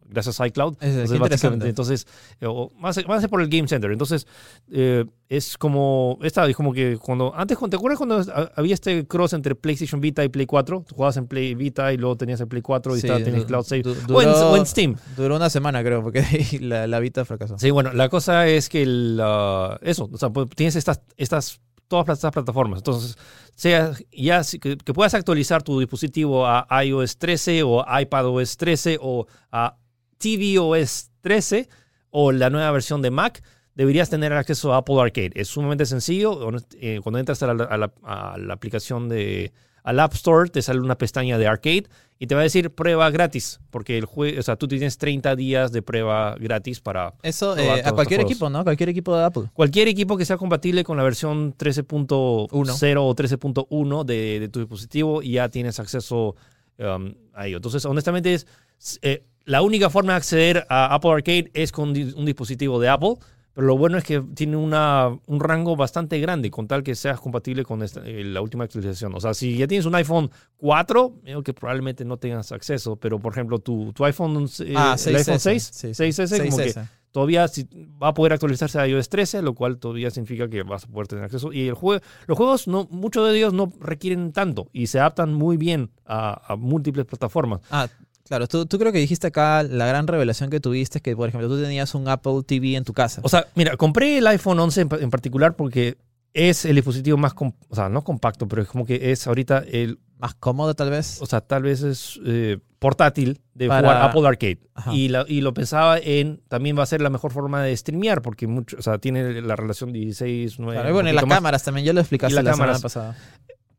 gracias a iCloud. Es, Entonces, básicamente, entonces, o más, más por el Game Center. Entonces, eh, es como, esta es como que cuando, antes, ¿te acuerdas cuando ha- había este cross entre PlayStation Vita y Play 4? Tú jugabas en Play Vita y luego tenías el Play 4 y Sí, tenías Cloud Save. du- o, en, duró- o en Steam. Duró una semana, creo, porque la, la Vita fracasó. Sí, bueno, la cosa es que el, ah, eso, o sea, pues, tienes estas, estas, todas estas plataformas. Entonces, sea ya que, que puedas actualizar tu dispositivo a iOS 13 o iPadOS 13 o a tvOS 13 o la nueva versión de Mac, deberías tener acceso a Apple Arcade. Es sumamente sencillo. eh, Cuando entras a la, a la- a la aplicación de al App Store, te sale una pestaña de Arcade y te va a decir prueba gratis, porque el o sea, tú tienes 30 días de prueba gratis para Eso eh, a cualquier equipo, ¿no? Cualquier equipo de Apple. Cualquier equipo que sea compatible con la versión 13.0 o 13.1 de, de tu dispositivo y ya tienes acceso um, a ello. Entonces, honestamente, es eh, la única forma de acceder a Apple Arcade es con un dispositivo de Apple. Pero lo bueno es que tiene una, un rango bastante grande, con tal que seas compatible con esta- eh, la última actualización. O sea, si ya tienes un iPhone 4, creo que probablemente no tengas acceso. Pero, por ejemplo, tu, tu iPhone, eh, ah, el iPhone 6S. 6, Sí, 6S, como que 6S. todavía si- va a poder actualizarse a iOS 13, lo cual todavía significa que vas a poder tener acceso. Y el juego, los juegos, no, muchos de ellos no requieren tanto y se adaptan muy bien a, a múltiples plataformas. Ah, claro, tú, tú creo que dijiste acá la gran revelación que tuviste es que, por ejemplo, tú tenías un Apple TV en tu casa. O sea, mira, compré el iPhone 11 en, en particular porque es el dispositivo más, o sea, no compacto, pero es como que es ahorita el, Más cómodo, tal vez. o sea, tal vez es eh, portátil de Para- jugar Apple Arcade. Y, la- y lo pensaba en, también va a ser la mejor forma de streamear, porque mucho, o sea, tiene la relación 16, 9. Claro, y bueno, y las más. cámaras también, ya lo explicaste Y la cámaras. semana pasada.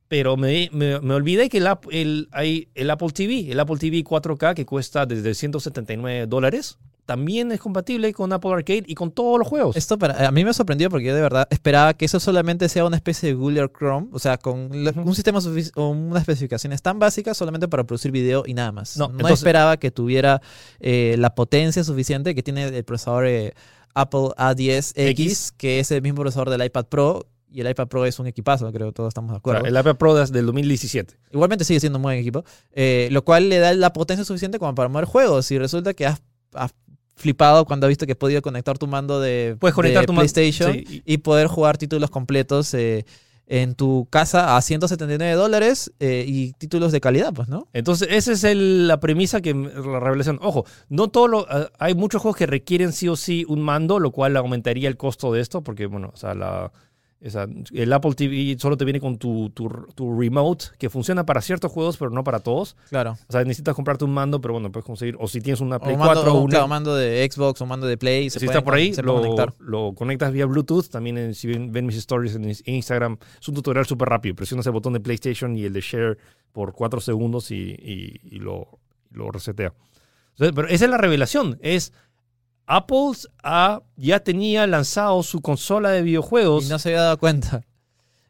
Pero me, me, me olvidé que el, el, hay el Apple TV, el Apple TV 4K que cuesta desde 179 dólares, también es compatible con Apple Arcade y con todos los juegos. Esto para, a mí me sorprendió porque yo de verdad esperaba que eso solamente sea una especie de Google Chrome, o sea, con un sistema o unas especificaciones tan básicas solamente para producir video y nada más. No, No, entonces- esperaba que tuviera eh, la potencia suficiente que tiene el procesador eh, Apple A10X, X. que es el mismo procesador del iPad Pro. Y el iPad Pro es un equipazo, creo que todos estamos de O acuerdo. sea, el iPad Pro es del 2017. Igualmente sigue siendo un buen equipo, eh, lo cual le da la potencia suficiente como para mover juegos. Y resulta que has, has flipado cuando has visto que has podido conectar tu mando de, Puedes conectar de tu mando- PlayStation sí, y poder jugar títulos completos eh, en tu casa a 179 dólares eh, y títulos de calidad, pues, ¿no? Entonces, esa es el- la premisa que la revelación. Ojo, no todo lo, ah, hay muchos juegos que requieren sí o sí un mando, lo cual aumentaría el costo de esto, porque, bueno, o sea, la, el Apple TV solo te viene con tu, tu, tu remote, que funciona para ciertos juegos, pero no para todos. Claro. O sea, necesitas comprarte un mando, pero bueno, puedes conseguir, o si tienes una O Play un mando, 4 o o un claro, mando de Xbox o mando de Play. se si pueden está por ahí, se lo, conectar. lo conectas vía Bluetooth. También en- si ven, ven mis stories en in- Instagram, es un tutorial súper rápido. Presionas el botón de PlayStation y el de Share por 4 segundos y, y- y lo, lo resetea. Entonces, pero esa es la revelación. Es Apple ah, ya tenía lanzado su consola de videojuegos. Y no se había dado cuenta.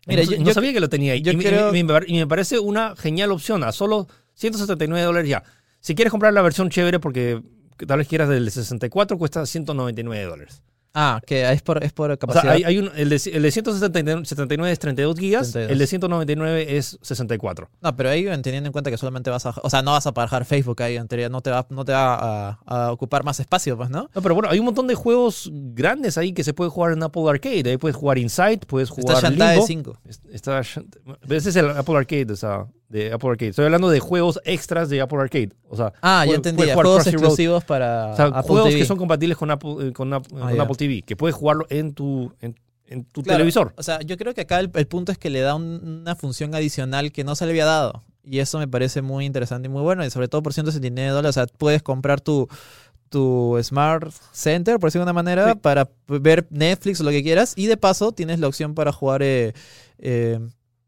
Mira, no, yo, no yo- sabía que lo tenía. yo y, me- creo- y me, y me parece una genial opción. A solo 179 dólares ya. Si quieres comprar la versión chévere porque tal vez quieras del 64, cuesta 199 dólares. Ah, que es por, es por O sea, capacidad. hay, hay un, el, de, el de 179 es 32 gigas, 32. el de 199 es 64. No, pero ahí teniendo en cuenta que solamente vas a... O sea, no vas a bajar Facebook ahí, en teoría no te va, no te va a, a ocupar más espacio, pues, ¿no? No, pero bueno, hay un montón de juegos grandes ahí que se puede jugar en Apple Arcade. Ahí puedes jugar Inside, puedes Está jugar Shantae Limbo. 5. Es- Está, ese es el Apple Arcade, o sea, de Apple Arcade. Estoy hablando de juegos extras de Apple Arcade. O sea, Ah, ya puedes- entendí. puedes ya, jugar Juegos Crossy Road. exclusivos para O sea, Apple juegos TV. que son compatibles con Apple, eh, con, Ap- Ah, con. Apple TV, que puedes jugarlo en tu, en, en tu Claro, televisor. O sea, yo creo que acá el, el punto es que le da un- una función adicional que no se le había dado. Y eso me parece muy interesante y muy bueno. Y sobre todo por 179 dólares. O sea, puedes comprar tu, tu Smart Center, por decirlo de una manera, Sí. para ver Netflix o lo que quieras. Y de paso tienes la opción para jugar eh, eh,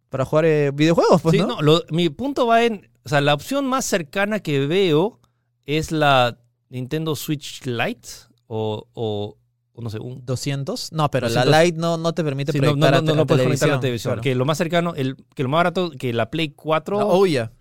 para jugar eh, videojuegos, pues, sí, ¿no? no, lo- mi punto va en, o sea, la opción más cercana que veo es la Nintendo Switch Lite o, o- o no sé, un... 200. No, pero 200. la Lite no, no te permite Sí, no, no, proyectar no, a no, no a puedes conectar a la televisión, claro. Que lo más cercano, el, que lo más barato, que la Play 4... La Ouya.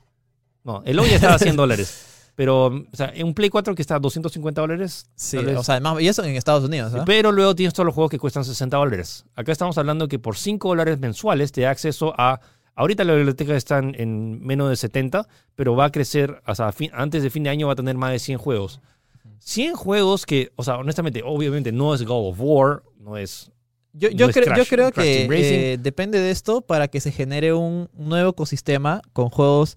No, el hoy estaba a 100 dólares. Pero, o sea, un Play 4 que está a 250 dólares. Sí, o sea, además, y eso en Estados Unidos, ¿ah? Pero luego tienes todos los juegos que cuestan 60 dólares. Acá estamos hablando que por 5 dólares mensuales te da acceso a. Ahorita la biblioteca está en, en menos de 70, pero va a crecer, o sea, fin- antes de fin de año va a tener más de 100 juegos. 100 juegos que, o sea, honestamente, obviamente no es God of War, no es. Yo, No yo, es creo- yo creo Crash que eh, depende de esto para que se genere un nuevo ecosistema con juegos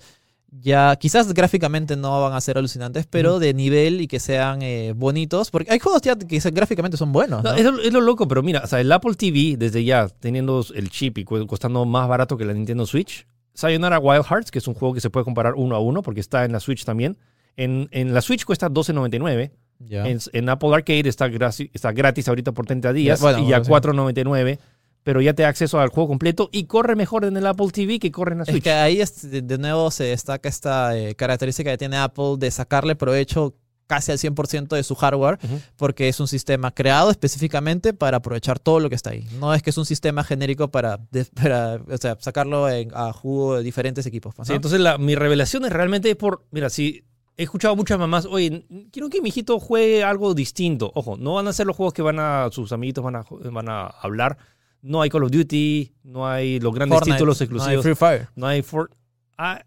ya quizás gráficamente no van a ser alucinantes, pero de nivel y que sean eh, bonitos, porque hay juegos ya que gráficamente son buenos. No, ¿no? es, lo, es lo loco, pero mira, o sea, el Apple TV, desde ya teniendo el chip y costando más barato que la Nintendo Switch, Sayonara Wild Hearts, que es un juego que se puede comparar uno a uno porque está en la Switch también. En, en la Switch cuesta 12.99. Ya. En, en Apple Arcade está, está gratis ahorita por 30 días bueno, y sí. 4.99. Pero ya te da acceso al juego completo y corre mejor en el Apple TV que corre en la Es Switch. que ahí es- de, nuevo se destaca esta eh, característica que tiene Apple de sacarle provecho casi al 100% de su hardware, Ujú. porque es un sistema creado específicamente para aprovechar todo lo que está ahí. No es que es un sistema genérico para, para, o sea, sacarlo en- a jugo de diferentes equipos. pues, Sí, entonces la, mi revelación es realmente por, mira, si he escuchado muchas mamás, oye, quiero que mi hijito juegue algo distinto. Ojo, no van a ser los juegos que van a, sus amiguitos van a, van a hablar. No hay Call of Duty, no hay los grandes Fortnite, títulos no hay exclusivos. Free Fire. No hay Fort ah,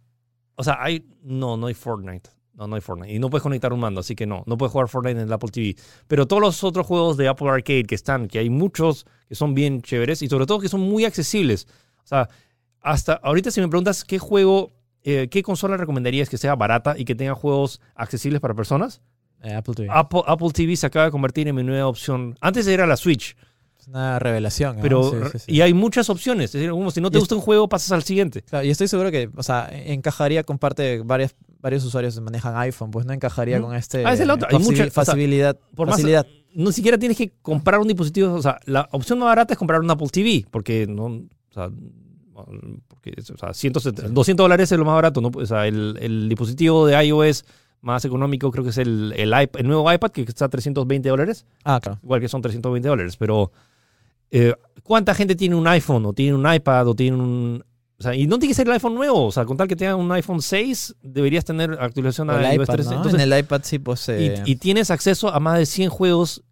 O sea, hay. No, no hay Fortnite. No, no hay Fortnite. Y no puedes conectar un mando, así que no. No puedes jugar Fortnite en el Apple TV. Pero todos los otros juegos de Apple Arcade que están, que hay muchos que son bien chéveres y sobre todo que son muy accesibles. O sea, hasta ahorita si me preguntas qué juego, eh, qué consola recomendarías que sea barata y que tenga juegos accesibles para personas, Eh, Apple TV. Apple, Apple TV se acaba de convertir en mi nueva opción. Antes era la Switch. Es una revelación. ¿no? Pero, Sí, sí, sí. y hay muchas opciones. Es decir, como si no te Y es- gusta un juego, pasas al siguiente. Claro, y estoy seguro que, o sea, encajaría con parte de varias, varios usuarios que manejan iPhone, pues no encajaría con este Ah, es la otra. Hay mucha- o sea, facilidad, por más- facilidad. No siquiera tienes que comprar un dispositivo. O sea, la opción más barata es comprar un Apple TV, porque no. O sea, porque, o sea 170 200 dólares es lo más barato. ¿no? O sea, el, el dispositivo de iOS más económico creo que es el, el, iP- el nuevo iPad, que está a 320 dólares. Ah, claro. igual que son 320 dólares, pero eh, ¿cuánta gente tiene un iPhone o tiene un iPad o tiene un... O sea, y no tiene que ser el iPhone nuevo, o sea, con tal que tenga un iPhone 6, deberías tener actualización O a el iOS iPad, 13. ¿no? Entonces, en el iPad sí, pues... eh, y, y tienes acceso a más de 100 juegos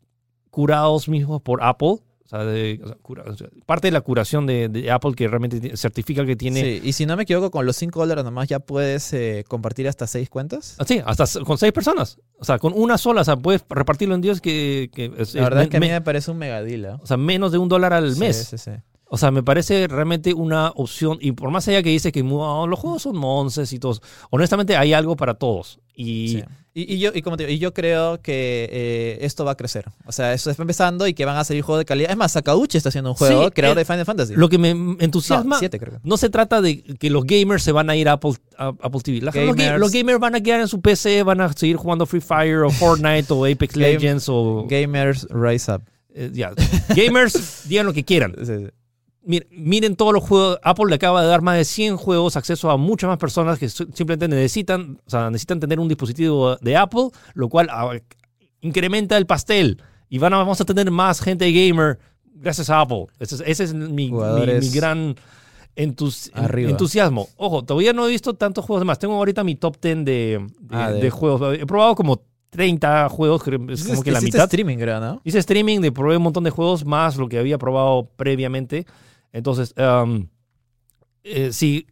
curados mismos por Apple. Sea, de- o sea, cura- o sea, parte de la curación de, de Apple que realmente ti- certifica que tiene... sí, y si no me equivoco, con los 5 dólares nomás ya puedes eh, compartir hasta 6 cuentas. Ah, Sí, hasta con seis personas. O sea, con una sola, o sea, puedes repartirlo en Dios que... que es- La verdad es que a me- mí me parece un megadil, ¿eh? o sea, menos de un dólar al mes. Sí, sí, sí. O sea, me parece realmente una opción. Y por más allá que dice que "Oh, los juegos son monces y todos. Honestamente, hay algo para todos. Y Sí. Y, y yo, y como te digo, y yo creo que eh, esto va a crecer. O sea, eso está empezando y que van a salir juegos de calidad. Es más, Sakauchi está haciendo un juego, Sí, creador eh, de Final Fantasy. lo que me entusiasma. no, siete, creo. No se trata de que los gamers se van a ir a Apple, a Apple TV. Los, ga- Gamers. los gamers van a quedar en su PC, van a seguir jugando Free Fire o Fortnite o Apex Game- Legends o. Gamers Rise Up. eh. Gamers, digan lo que quieran. Sí, Miren todos los juegos. Apple le acaba de dar más de 100 juegos, acceso a muchas más personas que simplemente necesitan, o sea, necesitan tener un dispositivo de Apple, lo cual incrementa el pastel. Y van a, vamos a tener más gente gamer gracias a Apple. Ese es, ese es mi, mi- Jugadores mi gran entus- entusiasmo. Ojo, todavía no he visto tantos juegos más. Tengo ahorita mi top 10 de, de- Ah, de- de juegos. He probado como 30 juegos, creo, es como que la mitad. streaming, creo, ¿no? Hice streaming, de probé un montón de juegos más lo que había probado previamente. Entonces, um, eh, si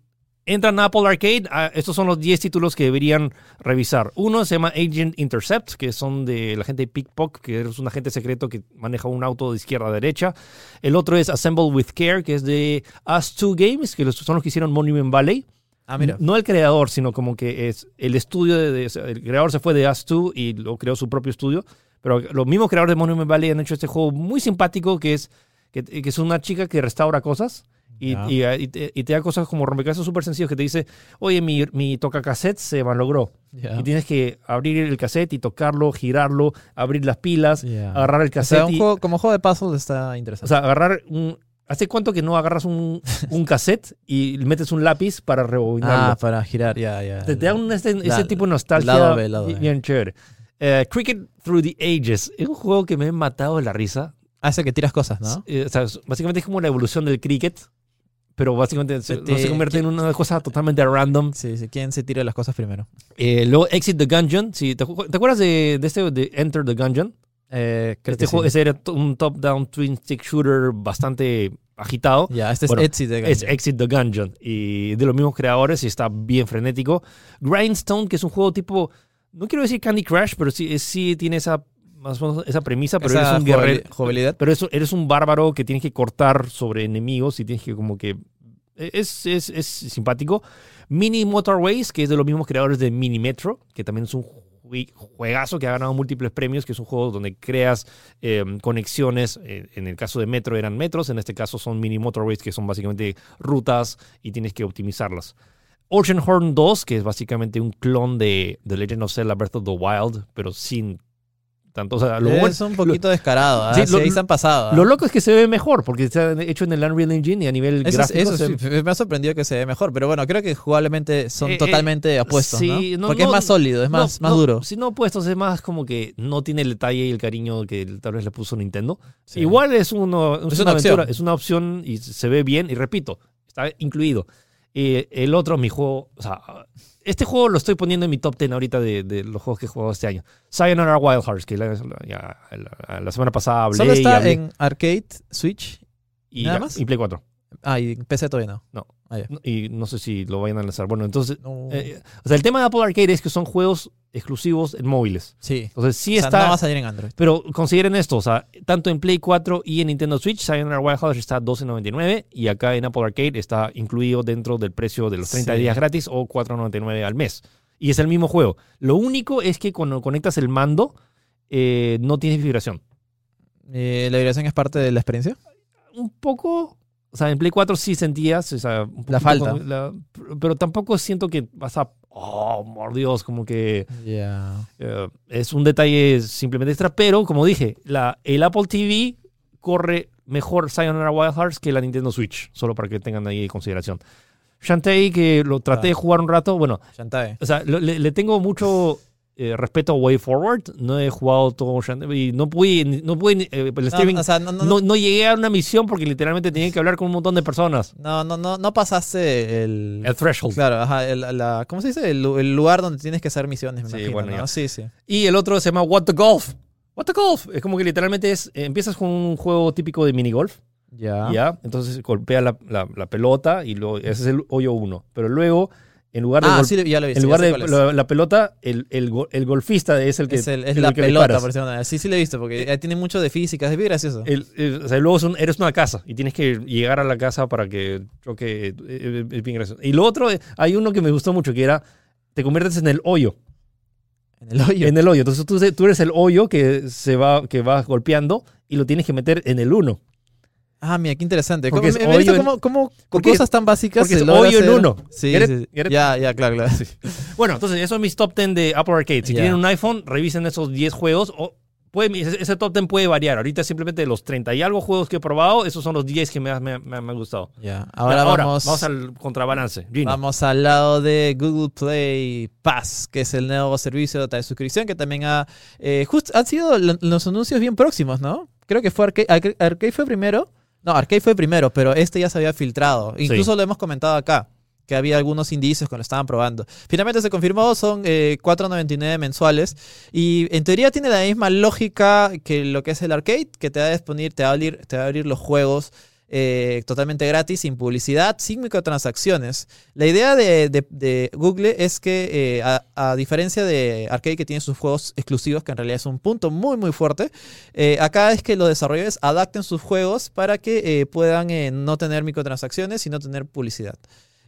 entran a Apple Arcade, ah, estos son los 10 títulos que deberían revisar. Uno se llama Agent Intercept, que son de la gente de Pickpock, que es un agente secreto que maneja un auto de izquierda a derecha. El otro es Assemble with Care, que es de Us2 Games, que son los que hicieron Monument Valley. Ah, mira. No el creador, sino como que es el estudio de, el creador se fue de Us2 y lo creó su propio estudio. Pero los mismos creadores de Monument Valley han hecho este juego muy simpático que es, que, que es una chica que restaura cosas. Y, y- y te, y te da cosas como rompecabezas súper sencillos que te dice, oye, mi, mi tocacassette se malogró. Ya. Y tienes que abrir el cassette y tocarlo, girarlo, abrir las pilas, Ya. agarrar el O cassette. sea, un juego, como juego de puzzle está o interesante. sea, agarrar un... ¿Hace cuánto que no agarras un, un cassette y metes un lápiz para rebobinarlo? ah, para girar, ya, ya. Te, te da un, este- La- ese tipo de nostalgia lado B, lado B. bien chévere. Eh, Cricket Through the Ages es un juego que me he matado de la risa. Hace que tiras cosas, ¿no? Eh, o sea, es- básicamente es como la evolución del cricket, pero básicamente se, Te- no se convierte en una cosa totalmente random. Sí, sí. ¿Quién se tira las cosas primero? Eh, luego Exit the Gungeon. Sí, ¿te, acu- te acuerdas de, de este de Enter the Gungeon? Eh, creo Este que juego sí. ese era un top-down twin stick shooter bastante agitado. Ya, este Bueno, es de Es Gungeon. Exit the Gungeon y de los mismos creadores y está bien frenético. Grindstone, que es un juego tipo, no quiero decir Candy Crush, pero sí, es- sí tiene esa, más o menos esa premisa, pero Esa eres un guerrero. jugabilidad. Pero eso, eres un bárbaro que tienes que cortar sobre enemigos y tienes que como que... Es, es, es simpático. Mini Motorways, que es de los mismos creadores de Mini Metro, que también es un jue- juegazo que ha ganado múltiples premios, que es un juego donde creas eh, conexiones. eh, en el caso de Metro eran metros, en este caso son Mini Motorways, que son básicamente rutas y tienes que optimizarlas. Oceanhorn 2, que es básicamente un clon de The Legend of Zelda Breath of the Wild, pero sin tanto... O sea, lo bueno- es un poquito descarado. ¿ah? Sí, Sí, lo- ahí se han pasado. ¿ah? lo loco es que se ve mejor porque está hecho en el Unreal Engine y a nivel Eso, gráfico. eso se- sí, me ha sorprendido que se ve mejor, pero bueno, creo que jugablemente son Eh, eh, totalmente no, Porque es más sólido, es más, más duro. Si no puestos, es más como que no tiene el detalle y el cariño que tal vez le puso Nintendo. Igual es, uno, es, Es una, una opción. aventura, es una opción y se ve bien. Y repito, está incluido. Eh, el otro, mi juego, o sea, este juego lo estoy poniendo en mi top 10 ahorita de, de los juegos que he jugado este año. Sayonara Wild Hearts, que la, la- ya- la- la semana pasada hablé Solo y está hablé. en arcade, Switch. y, ¿nada ya- más? y Play 4. Ah, y PC todavía no. No. Ah, Y no sé si lo vayan a lanzar. Bueno, entonces, No. eh, o sea, el tema de Apple Arcade es que son juegos exclusivos en móviles. sí. Entonces, sí o sea, está. no va a salir en Android. Pero consideren esto, o sea, tanto en Play 4 y en Nintendo Switch, Sayonara Wild Hearts está a $12.99 y acá en Apple Arcade está incluido dentro del precio de los 30 Sí. días gratis o $4.99 al mes. Y es el mismo juego. Lo único es que cuando conectas el mando, eh, no tienes vibración. Eh, ¿La vibración es parte de la experiencia? Un poco. O sea, en Play 4 sí sentías. o sea, un La falta. la- pero tampoco siento que vas a. Oh, por Dios, como que. Ya. eh, es un detalle simplemente extra. Pero, como dije, la, el Apple TV corre mejor Sayonara Wild Hearts que la Nintendo Switch. Solo para que tengan ahí en consideración. Shantae, que lo traté de jugar un rato. Bueno, Shantae. O sea, le tengo mucho eh, respeto a Way Forward. No he jugado todo y no pude, no pude, eh, el streaming. No, o sea, no, no, no, no llegué a una misión porque literalmente tenía que hablar con un montón de personas. no, no, no, no pasaste el... El threshold. Claro, ajá, el, la, ¿cómo se dice? El, el lugar donde tienes que hacer misiones, me Sí, imagino, bueno. Sí, sí. Y el otro se llama What the Golf. What the Golf. Es como que literalmente es. eh, empiezas con un juego típico de minigolf. Ya. Ya. Entonces golpea la, la- la pelota y luego, ese es el hoyo uno. Pero luego, en lugar de, Ah, sí, ya lo vi. en sí, lugar de la, la pelota, el, el, el golfista es el que. es, el- es el la que pelota, por. Sí, sí lo he visto, porque eh, tiene mucho de física, es bien gracioso. O sea, luego eres una casa y tienes que llegar a la casa para que choque. eh, eh, Es bien gracioso. Y lo otro, hay uno que me gustó mucho que era: te conviertes en el hoyo. En el hoyo. En el hoyo. Entonces tú, tú eres el hoyo que se va, que va golpeando y lo tienes que meter en el uno. Ah, mira, qué interesante. Porque ¿Cómo- es me- cómo, cómo cosas tan básicas porque se es hoyo en uno. Sí? Ya, ya, claro, claro. Bueno, entonces esos son mis top 10 de Apple Arcade. Si tienen un iPhone, revisen esos 10 juegos. O puede, ese, top 10 puede variar. Ahorita simplemente los 30 y algo juegos que he probado, esos son los 10 que me, han- me, han- me han gustado. Ya. Ahora, vamos, al contrabalance. Gino. vamos al lado de Google Play Pass, que es el nuevo servicio de suscripción que también ha... eh, just- han sido lo- los anuncios bien próximos, ¿no? Creo que fue Arcade, Arcade fue primero. No, Arcade fue primero, pero este ya se había filtrado. Incluso lo hemos comentado acá, que había algunos indicios cuando estaban probando. Finalmente se confirmó, son eh, 4.99 mensuales. Y en teoría tiene la misma lógica que lo que es el arcade, que te va a disponer, te va a abrir, te va a abrir los juegos eh, totalmente gratis, sin publicidad, sin microtransacciones. La idea de, Google es que, eh, a, diferencia de Arcade, que tiene sus juegos exclusivos, que en realidad es un punto muy, muy fuerte, eh, acá es que los desarrolladores adapten sus juegos para que puedan no tener microtransacciones y no tener publicidad.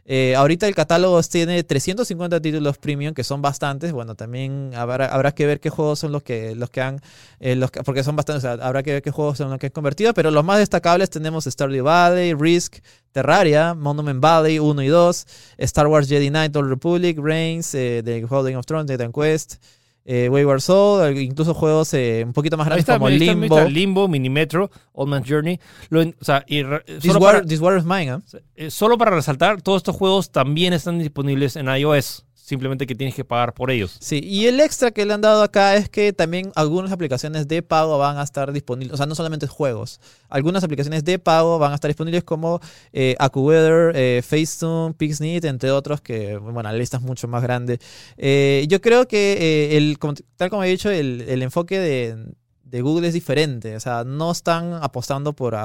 Eh, ahorita el catálogo tiene 350 títulos premium, que son bastantes. Bueno, también habrá, habrá que ver qué juegos son los que, los que han, eh, los que- porque son bastantes, o sea, habrá que ver qué juegos son los que han convertido, pero los más destacables tenemos Stardew Valley, Risk, Terraria, Monument Valley 1 y 2, Star Wars Jedi Knight, Old Republic, Reigns, eh, The Holding of Thrones, Titan Quest, eh, Wayward Soul, incluso juegos eh, un poquito más grandes está, como está, Limbo. está, Limbo, Minimetro, Old Man's Journey. Lo en- o sea, y re- This, solo, War, para, This War is Mine, ¿ah? eh, solo para resaltar, todos estos juegos también están disponibles en iOS. Simplemente que tienes que pagar por ellos. Sí, y el extra que le han dado acá es que también algunas aplicaciones de pago van a estar disponibles, o sea, no solamente juegos, algunas aplicaciones de pago van a estar disponibles como eh, AccuWeather, eh, Facetune, Pixnit, entre otros, que, bueno, la lista es mucho más grande. Eh, yo creo que, eh, el, tal como he dicho, el, el enfoque de, de Google es diferente, o sea, no están apostando por,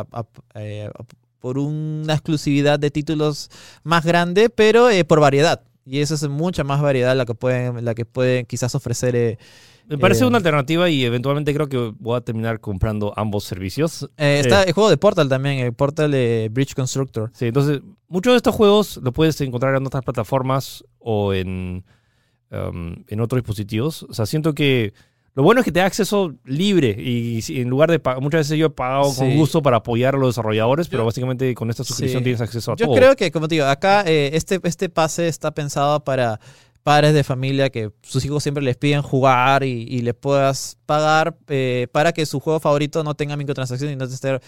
eh, por una exclusividad de títulos más grande, pero por variedad. Y esa es mucha más variedad la que pueden, la que pueden quizás ofrecer. eh, Me parece Eh, una alternativa y eventualmente creo que voy a terminar comprando ambos servicios. eh, está el juego de Portal también, el Portal Bridge Constructor. Sí, entonces, muchos de estos juegos los puedes encontrar en otras plataformas o en, um, en otros dispositivos. O sea, siento que lo bueno es que te da acceso libre y en lugar de pagar, muchas veces yo he pagado con gusto para apoyar a los desarrolladores, pero Yo- básicamente con esta suscripción Sí. tienes acceso a Yo todo. creo que, como te digo, acá eh, este, este pase está pensado para padres de familia que sus hijos siempre les piden jugar y, y le puedas pagar eh, para que su juego favorito no tenga microtransacciones y no te esté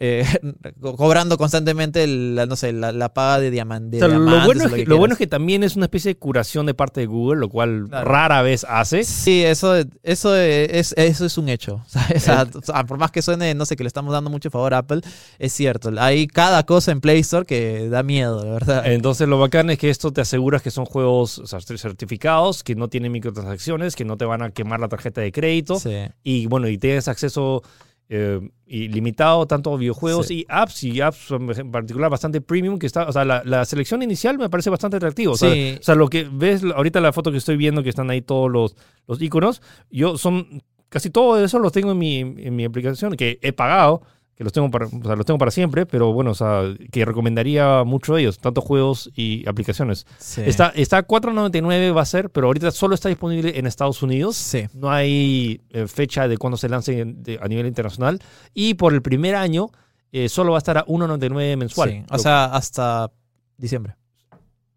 eh, co- cobrando constantemente el- la, no sé, la, la paga de, diaman- de O sea, lo, bueno es que, que lo bueno quieras. es que también es una especie de curación de parte de Google, lo cual Claro. rara vez hace. Sí, eso, eso, es, eso es un hecho. O sea, o sea, por más que suene, no sé, que le estamos dando mucho favor a Apple, es cierto. Hay cada cosa en Play Store que da miedo, de verdad. Entonces lo bacán es que esto te aseguras que son juegos certificados, que no tienen microtransacciones, que no te van a quemar la tarjeta de crédito. Sí. Y bueno, y tienes acceso eh, ilimitado tanto a videojuegos Sí. y apps, y apps en particular bastante premium, que está, o sea, la, la selección inicial me parece bastante atractivo. O sea, Sí. o sea, lo que ves ahorita la foto que estoy viendo, que están ahí todos los, los iconos, yo son, casi todo eso los tengo en mi, en mi aplicación, que he pagado, que los tengo para, o sea, los tengo para siempre, pero bueno, o sea, que recomendaría mucho de ellos, tanto juegos y aplicaciones. Sí. Está, está a 4.99 va a ser, pero ahorita solo está disponible en Estados Unidos. Sí. No hay eh, fecha de cuándo se lance en- de- a nivel internacional. Y por el primer año eh, solo va a estar a 1.99 mensual. Sí, O Lo- sea, hasta diciembre.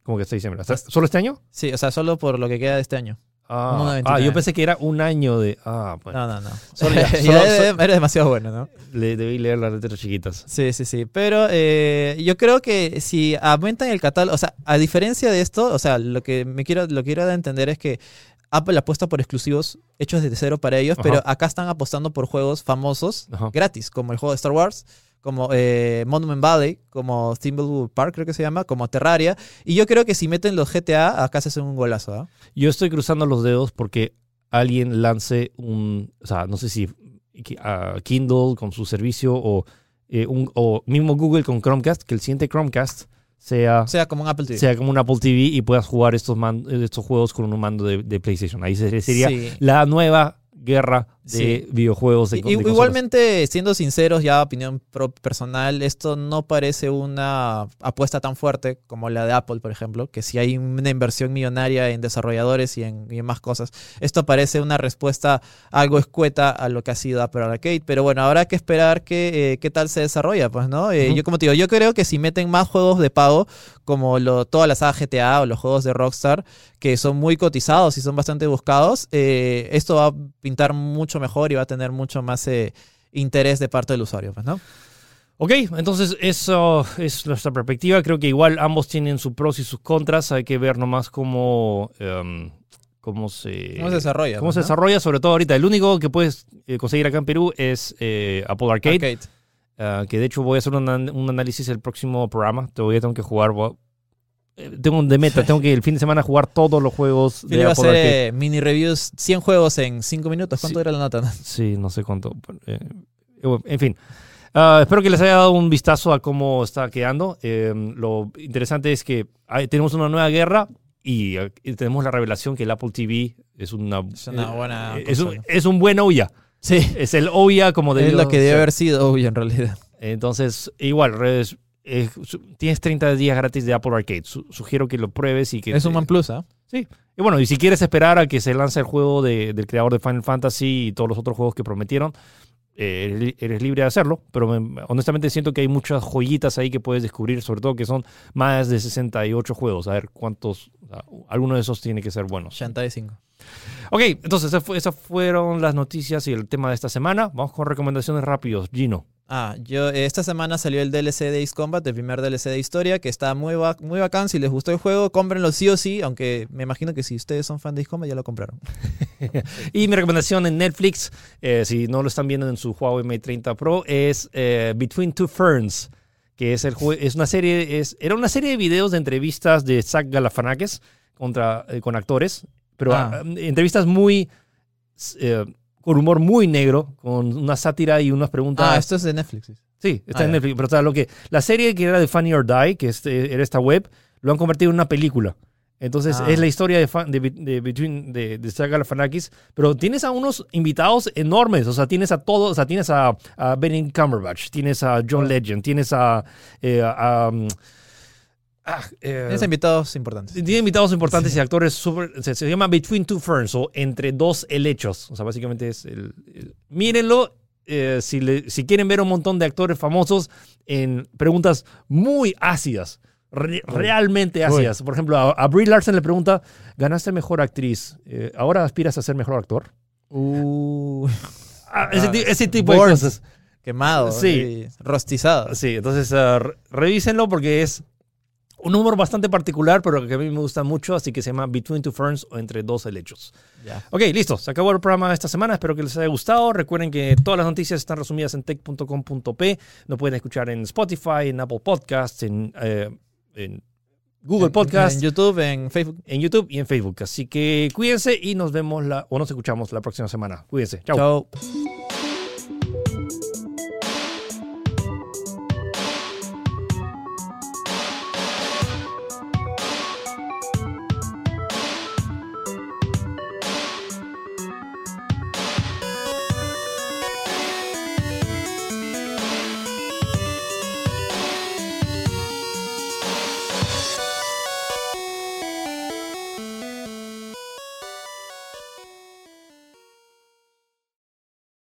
como que está diciembre. ¿Hasta- ¿Solo este año? Sí, o sea, solo por lo que queda de este año. Ah, 1.99. ah, yo pensé que era un año de. Ah, bueno. No, no, no. Solo ya, Ya solo- eres, eres demasiado bueno, ¿no? Le debí leer las letras chiquitas. Sí, sí, sí. Pero eh, yo creo que si aumentan el catálogo, o sea, a diferencia de esto, o sea, lo que me quiero, lo que quiero dar a entender es que Apple apuesta por exclusivos hechos desde cero para ellos, Ajá. pero acá están apostando por juegos famosos Ajá. gratis, como el juego de Star Wars, como eh, Monument Valley, como Thimbleweed Park, creo que se llama, como Terraria. Y yo creo que si meten los GTA, acá se hacen un golazo, ¿ah? Yo estoy cruzando los dedos porque alguien lance un. O sea, no sé si ah, Kindle con su servicio o, eh, un, o mismo Google con Chromecast, que el siguiente Chromecast sea. Sea, como un Apple TV. sea como un Apple TV y puedas jugar estos, man- estos juegos con un mando de, de PlayStation. Ahí se- sería Sí. la nueva guerra de Sí. videojuegos. De, consolas. Igualmente, siendo sinceros, ya opinión personal, esto no parece una apuesta tan fuerte como la de Apple, por ejemplo, que si hay una inversión millonaria en desarrolladores y en, y en más cosas, esto parece una respuesta algo escueta a lo que ha sido Apple Arcade, pero bueno, habrá que esperar que, eh, qué tal se desarrolla, pues, ¿no? Eh. Yo como te digo, yo creo que si meten más juegos de pago, como lo, toda la saga GTA o los juegos de Rockstar, que son muy cotizados y son bastante buscados, eh, esto va a pintar mucho mejor y va a tener mucho más eh, interés de parte del usuario, pues, ¿no? Ok, entonces eso es nuestra perspectiva. Creo que igual ambos tienen sus pros y sus contras. Hay que ver nomás cómo, em, cómo se... ¿Cómo se desarrolla? cómo pues, se desarrolla, sobre todo ahorita. El único que puedes eh, conseguir acá en Perú es eh, Apple Arcade. Arcade. Ah, que de hecho voy a hacer un, an- un análisis el próximo programa. Todavía tengo que jugar. voy a- tengo un de meta. tengo que el fin de semana jugar todos los juegos de Apple hacer Arcade. eh, mini reviews, 100 juegos en 5 minutos. ¿Cuánto Sí. era la nota? Sí, no sé cuánto. eh, eh, en fin. Ah, espero que les haya dado un vistazo a cómo está quedando. Eh, lo interesante es que hay- tenemos una nueva guerra y, eh, y tenemos la revelación que el Apple TV es una, Es una eh, buena es, un, es un buen Ouya. Sí, Es el Ouya como es debió lo que debe haber sido, obvio, en realidad. Entonces, igual, res- eh, tienes 30 días gratis de Apple Arcade. Su- sugiero que lo pruebes y que... Es un man plus, ¿ah? Y bueno, y si quieres esperar a que se lance el juego de- del creador de Final Fantasy y todos los otros juegos que prometieron, eh, eres, li- eres libre de hacerlo. Pero me- honestamente siento que hay muchas joyitas ahí que puedes descubrir, sobre todo que son más de 68 juegos. A ver cuántos, o sea, alguno de eesos tiene que ser buenos. 85. Ok, entonces esas fueron las noticias y el tema de esta semana. Vamos con recomendaciones rápidos. Gino. Ah, yo esta semana salió el DLC de Ace Combat, el primer DLC de historia, que está muy, ba- muy bacán. Si les gustó el juego, cómprenlo sí o sí, aunque me imagino que si ustedes son fan de Ace Combat ya lo compraron. Y mi recomendación en Netflix, eh, si no lo están viendo en su Huawei Mate 30 Pro, es eh, Between Two Ferns, que es, el es una serie, es, era una serie de videos de entrevistas de Zach Galifianakis contra, eh, con actores, pero Ah. ah, entrevistas muy, eh, con humor muy negro, con una sátira y unas preguntas. Ah, esto es de Netflix. sí. Está Ah, en. Netflix. Pero o sea, lo que, la serie que era de Funny or Die, que este, era esta web, lo han convertido en una película. Entonces Ah. es la historia de, fan- de, de Between de, de Zach Galifianakis, pero tienes a unos invitados enormes, o sea, tienes a todos, o sea, tienes a, a Benedict Cumberbatch, tienes a John. Legend, tienes a, eh, a, um, ah, eh, Tienes invitados importantes. tiene invitados importantes y actores súper. Se, se llama Between Two Ferns o Entre Dos Helechos. O sea, básicamente es. El, el- mírenlo. eh, si, le- si quieren ver un montón de actores famosos en preguntas muy ácidas. re- realmente ácidas. Por ejemplo, a, a Brie Larson le pregunta: ¿Ganaste mejor actriz? eh, ¿Ahora aspiras a ser mejor actor? Uh, Ah, ese, Ah, ti- ese tipo de Burns. cosas. quemado. Sí. Rostizado. Sí, entonces re- revísenlo porque es un número bastante particular, pero que a mí me gusta mucho, así que se llama Between Two Ferns o Entre Dos Helechos. Ya. Ok, listo. Se acabó el programa de esta semana. Espero que les haya gustado. Recuerden que todas las noticias están resumidas en tech.com.p. Nos pueden escuchar en Spotify, en Apple Podcasts, en, eh, en Google En- Podcasts, En YouTube, en Facebook. en YouTube y en Facebook. Así que cuídense y nos vemos la, o nos escuchamos la próxima semana. Cuídense. Chao. Chao.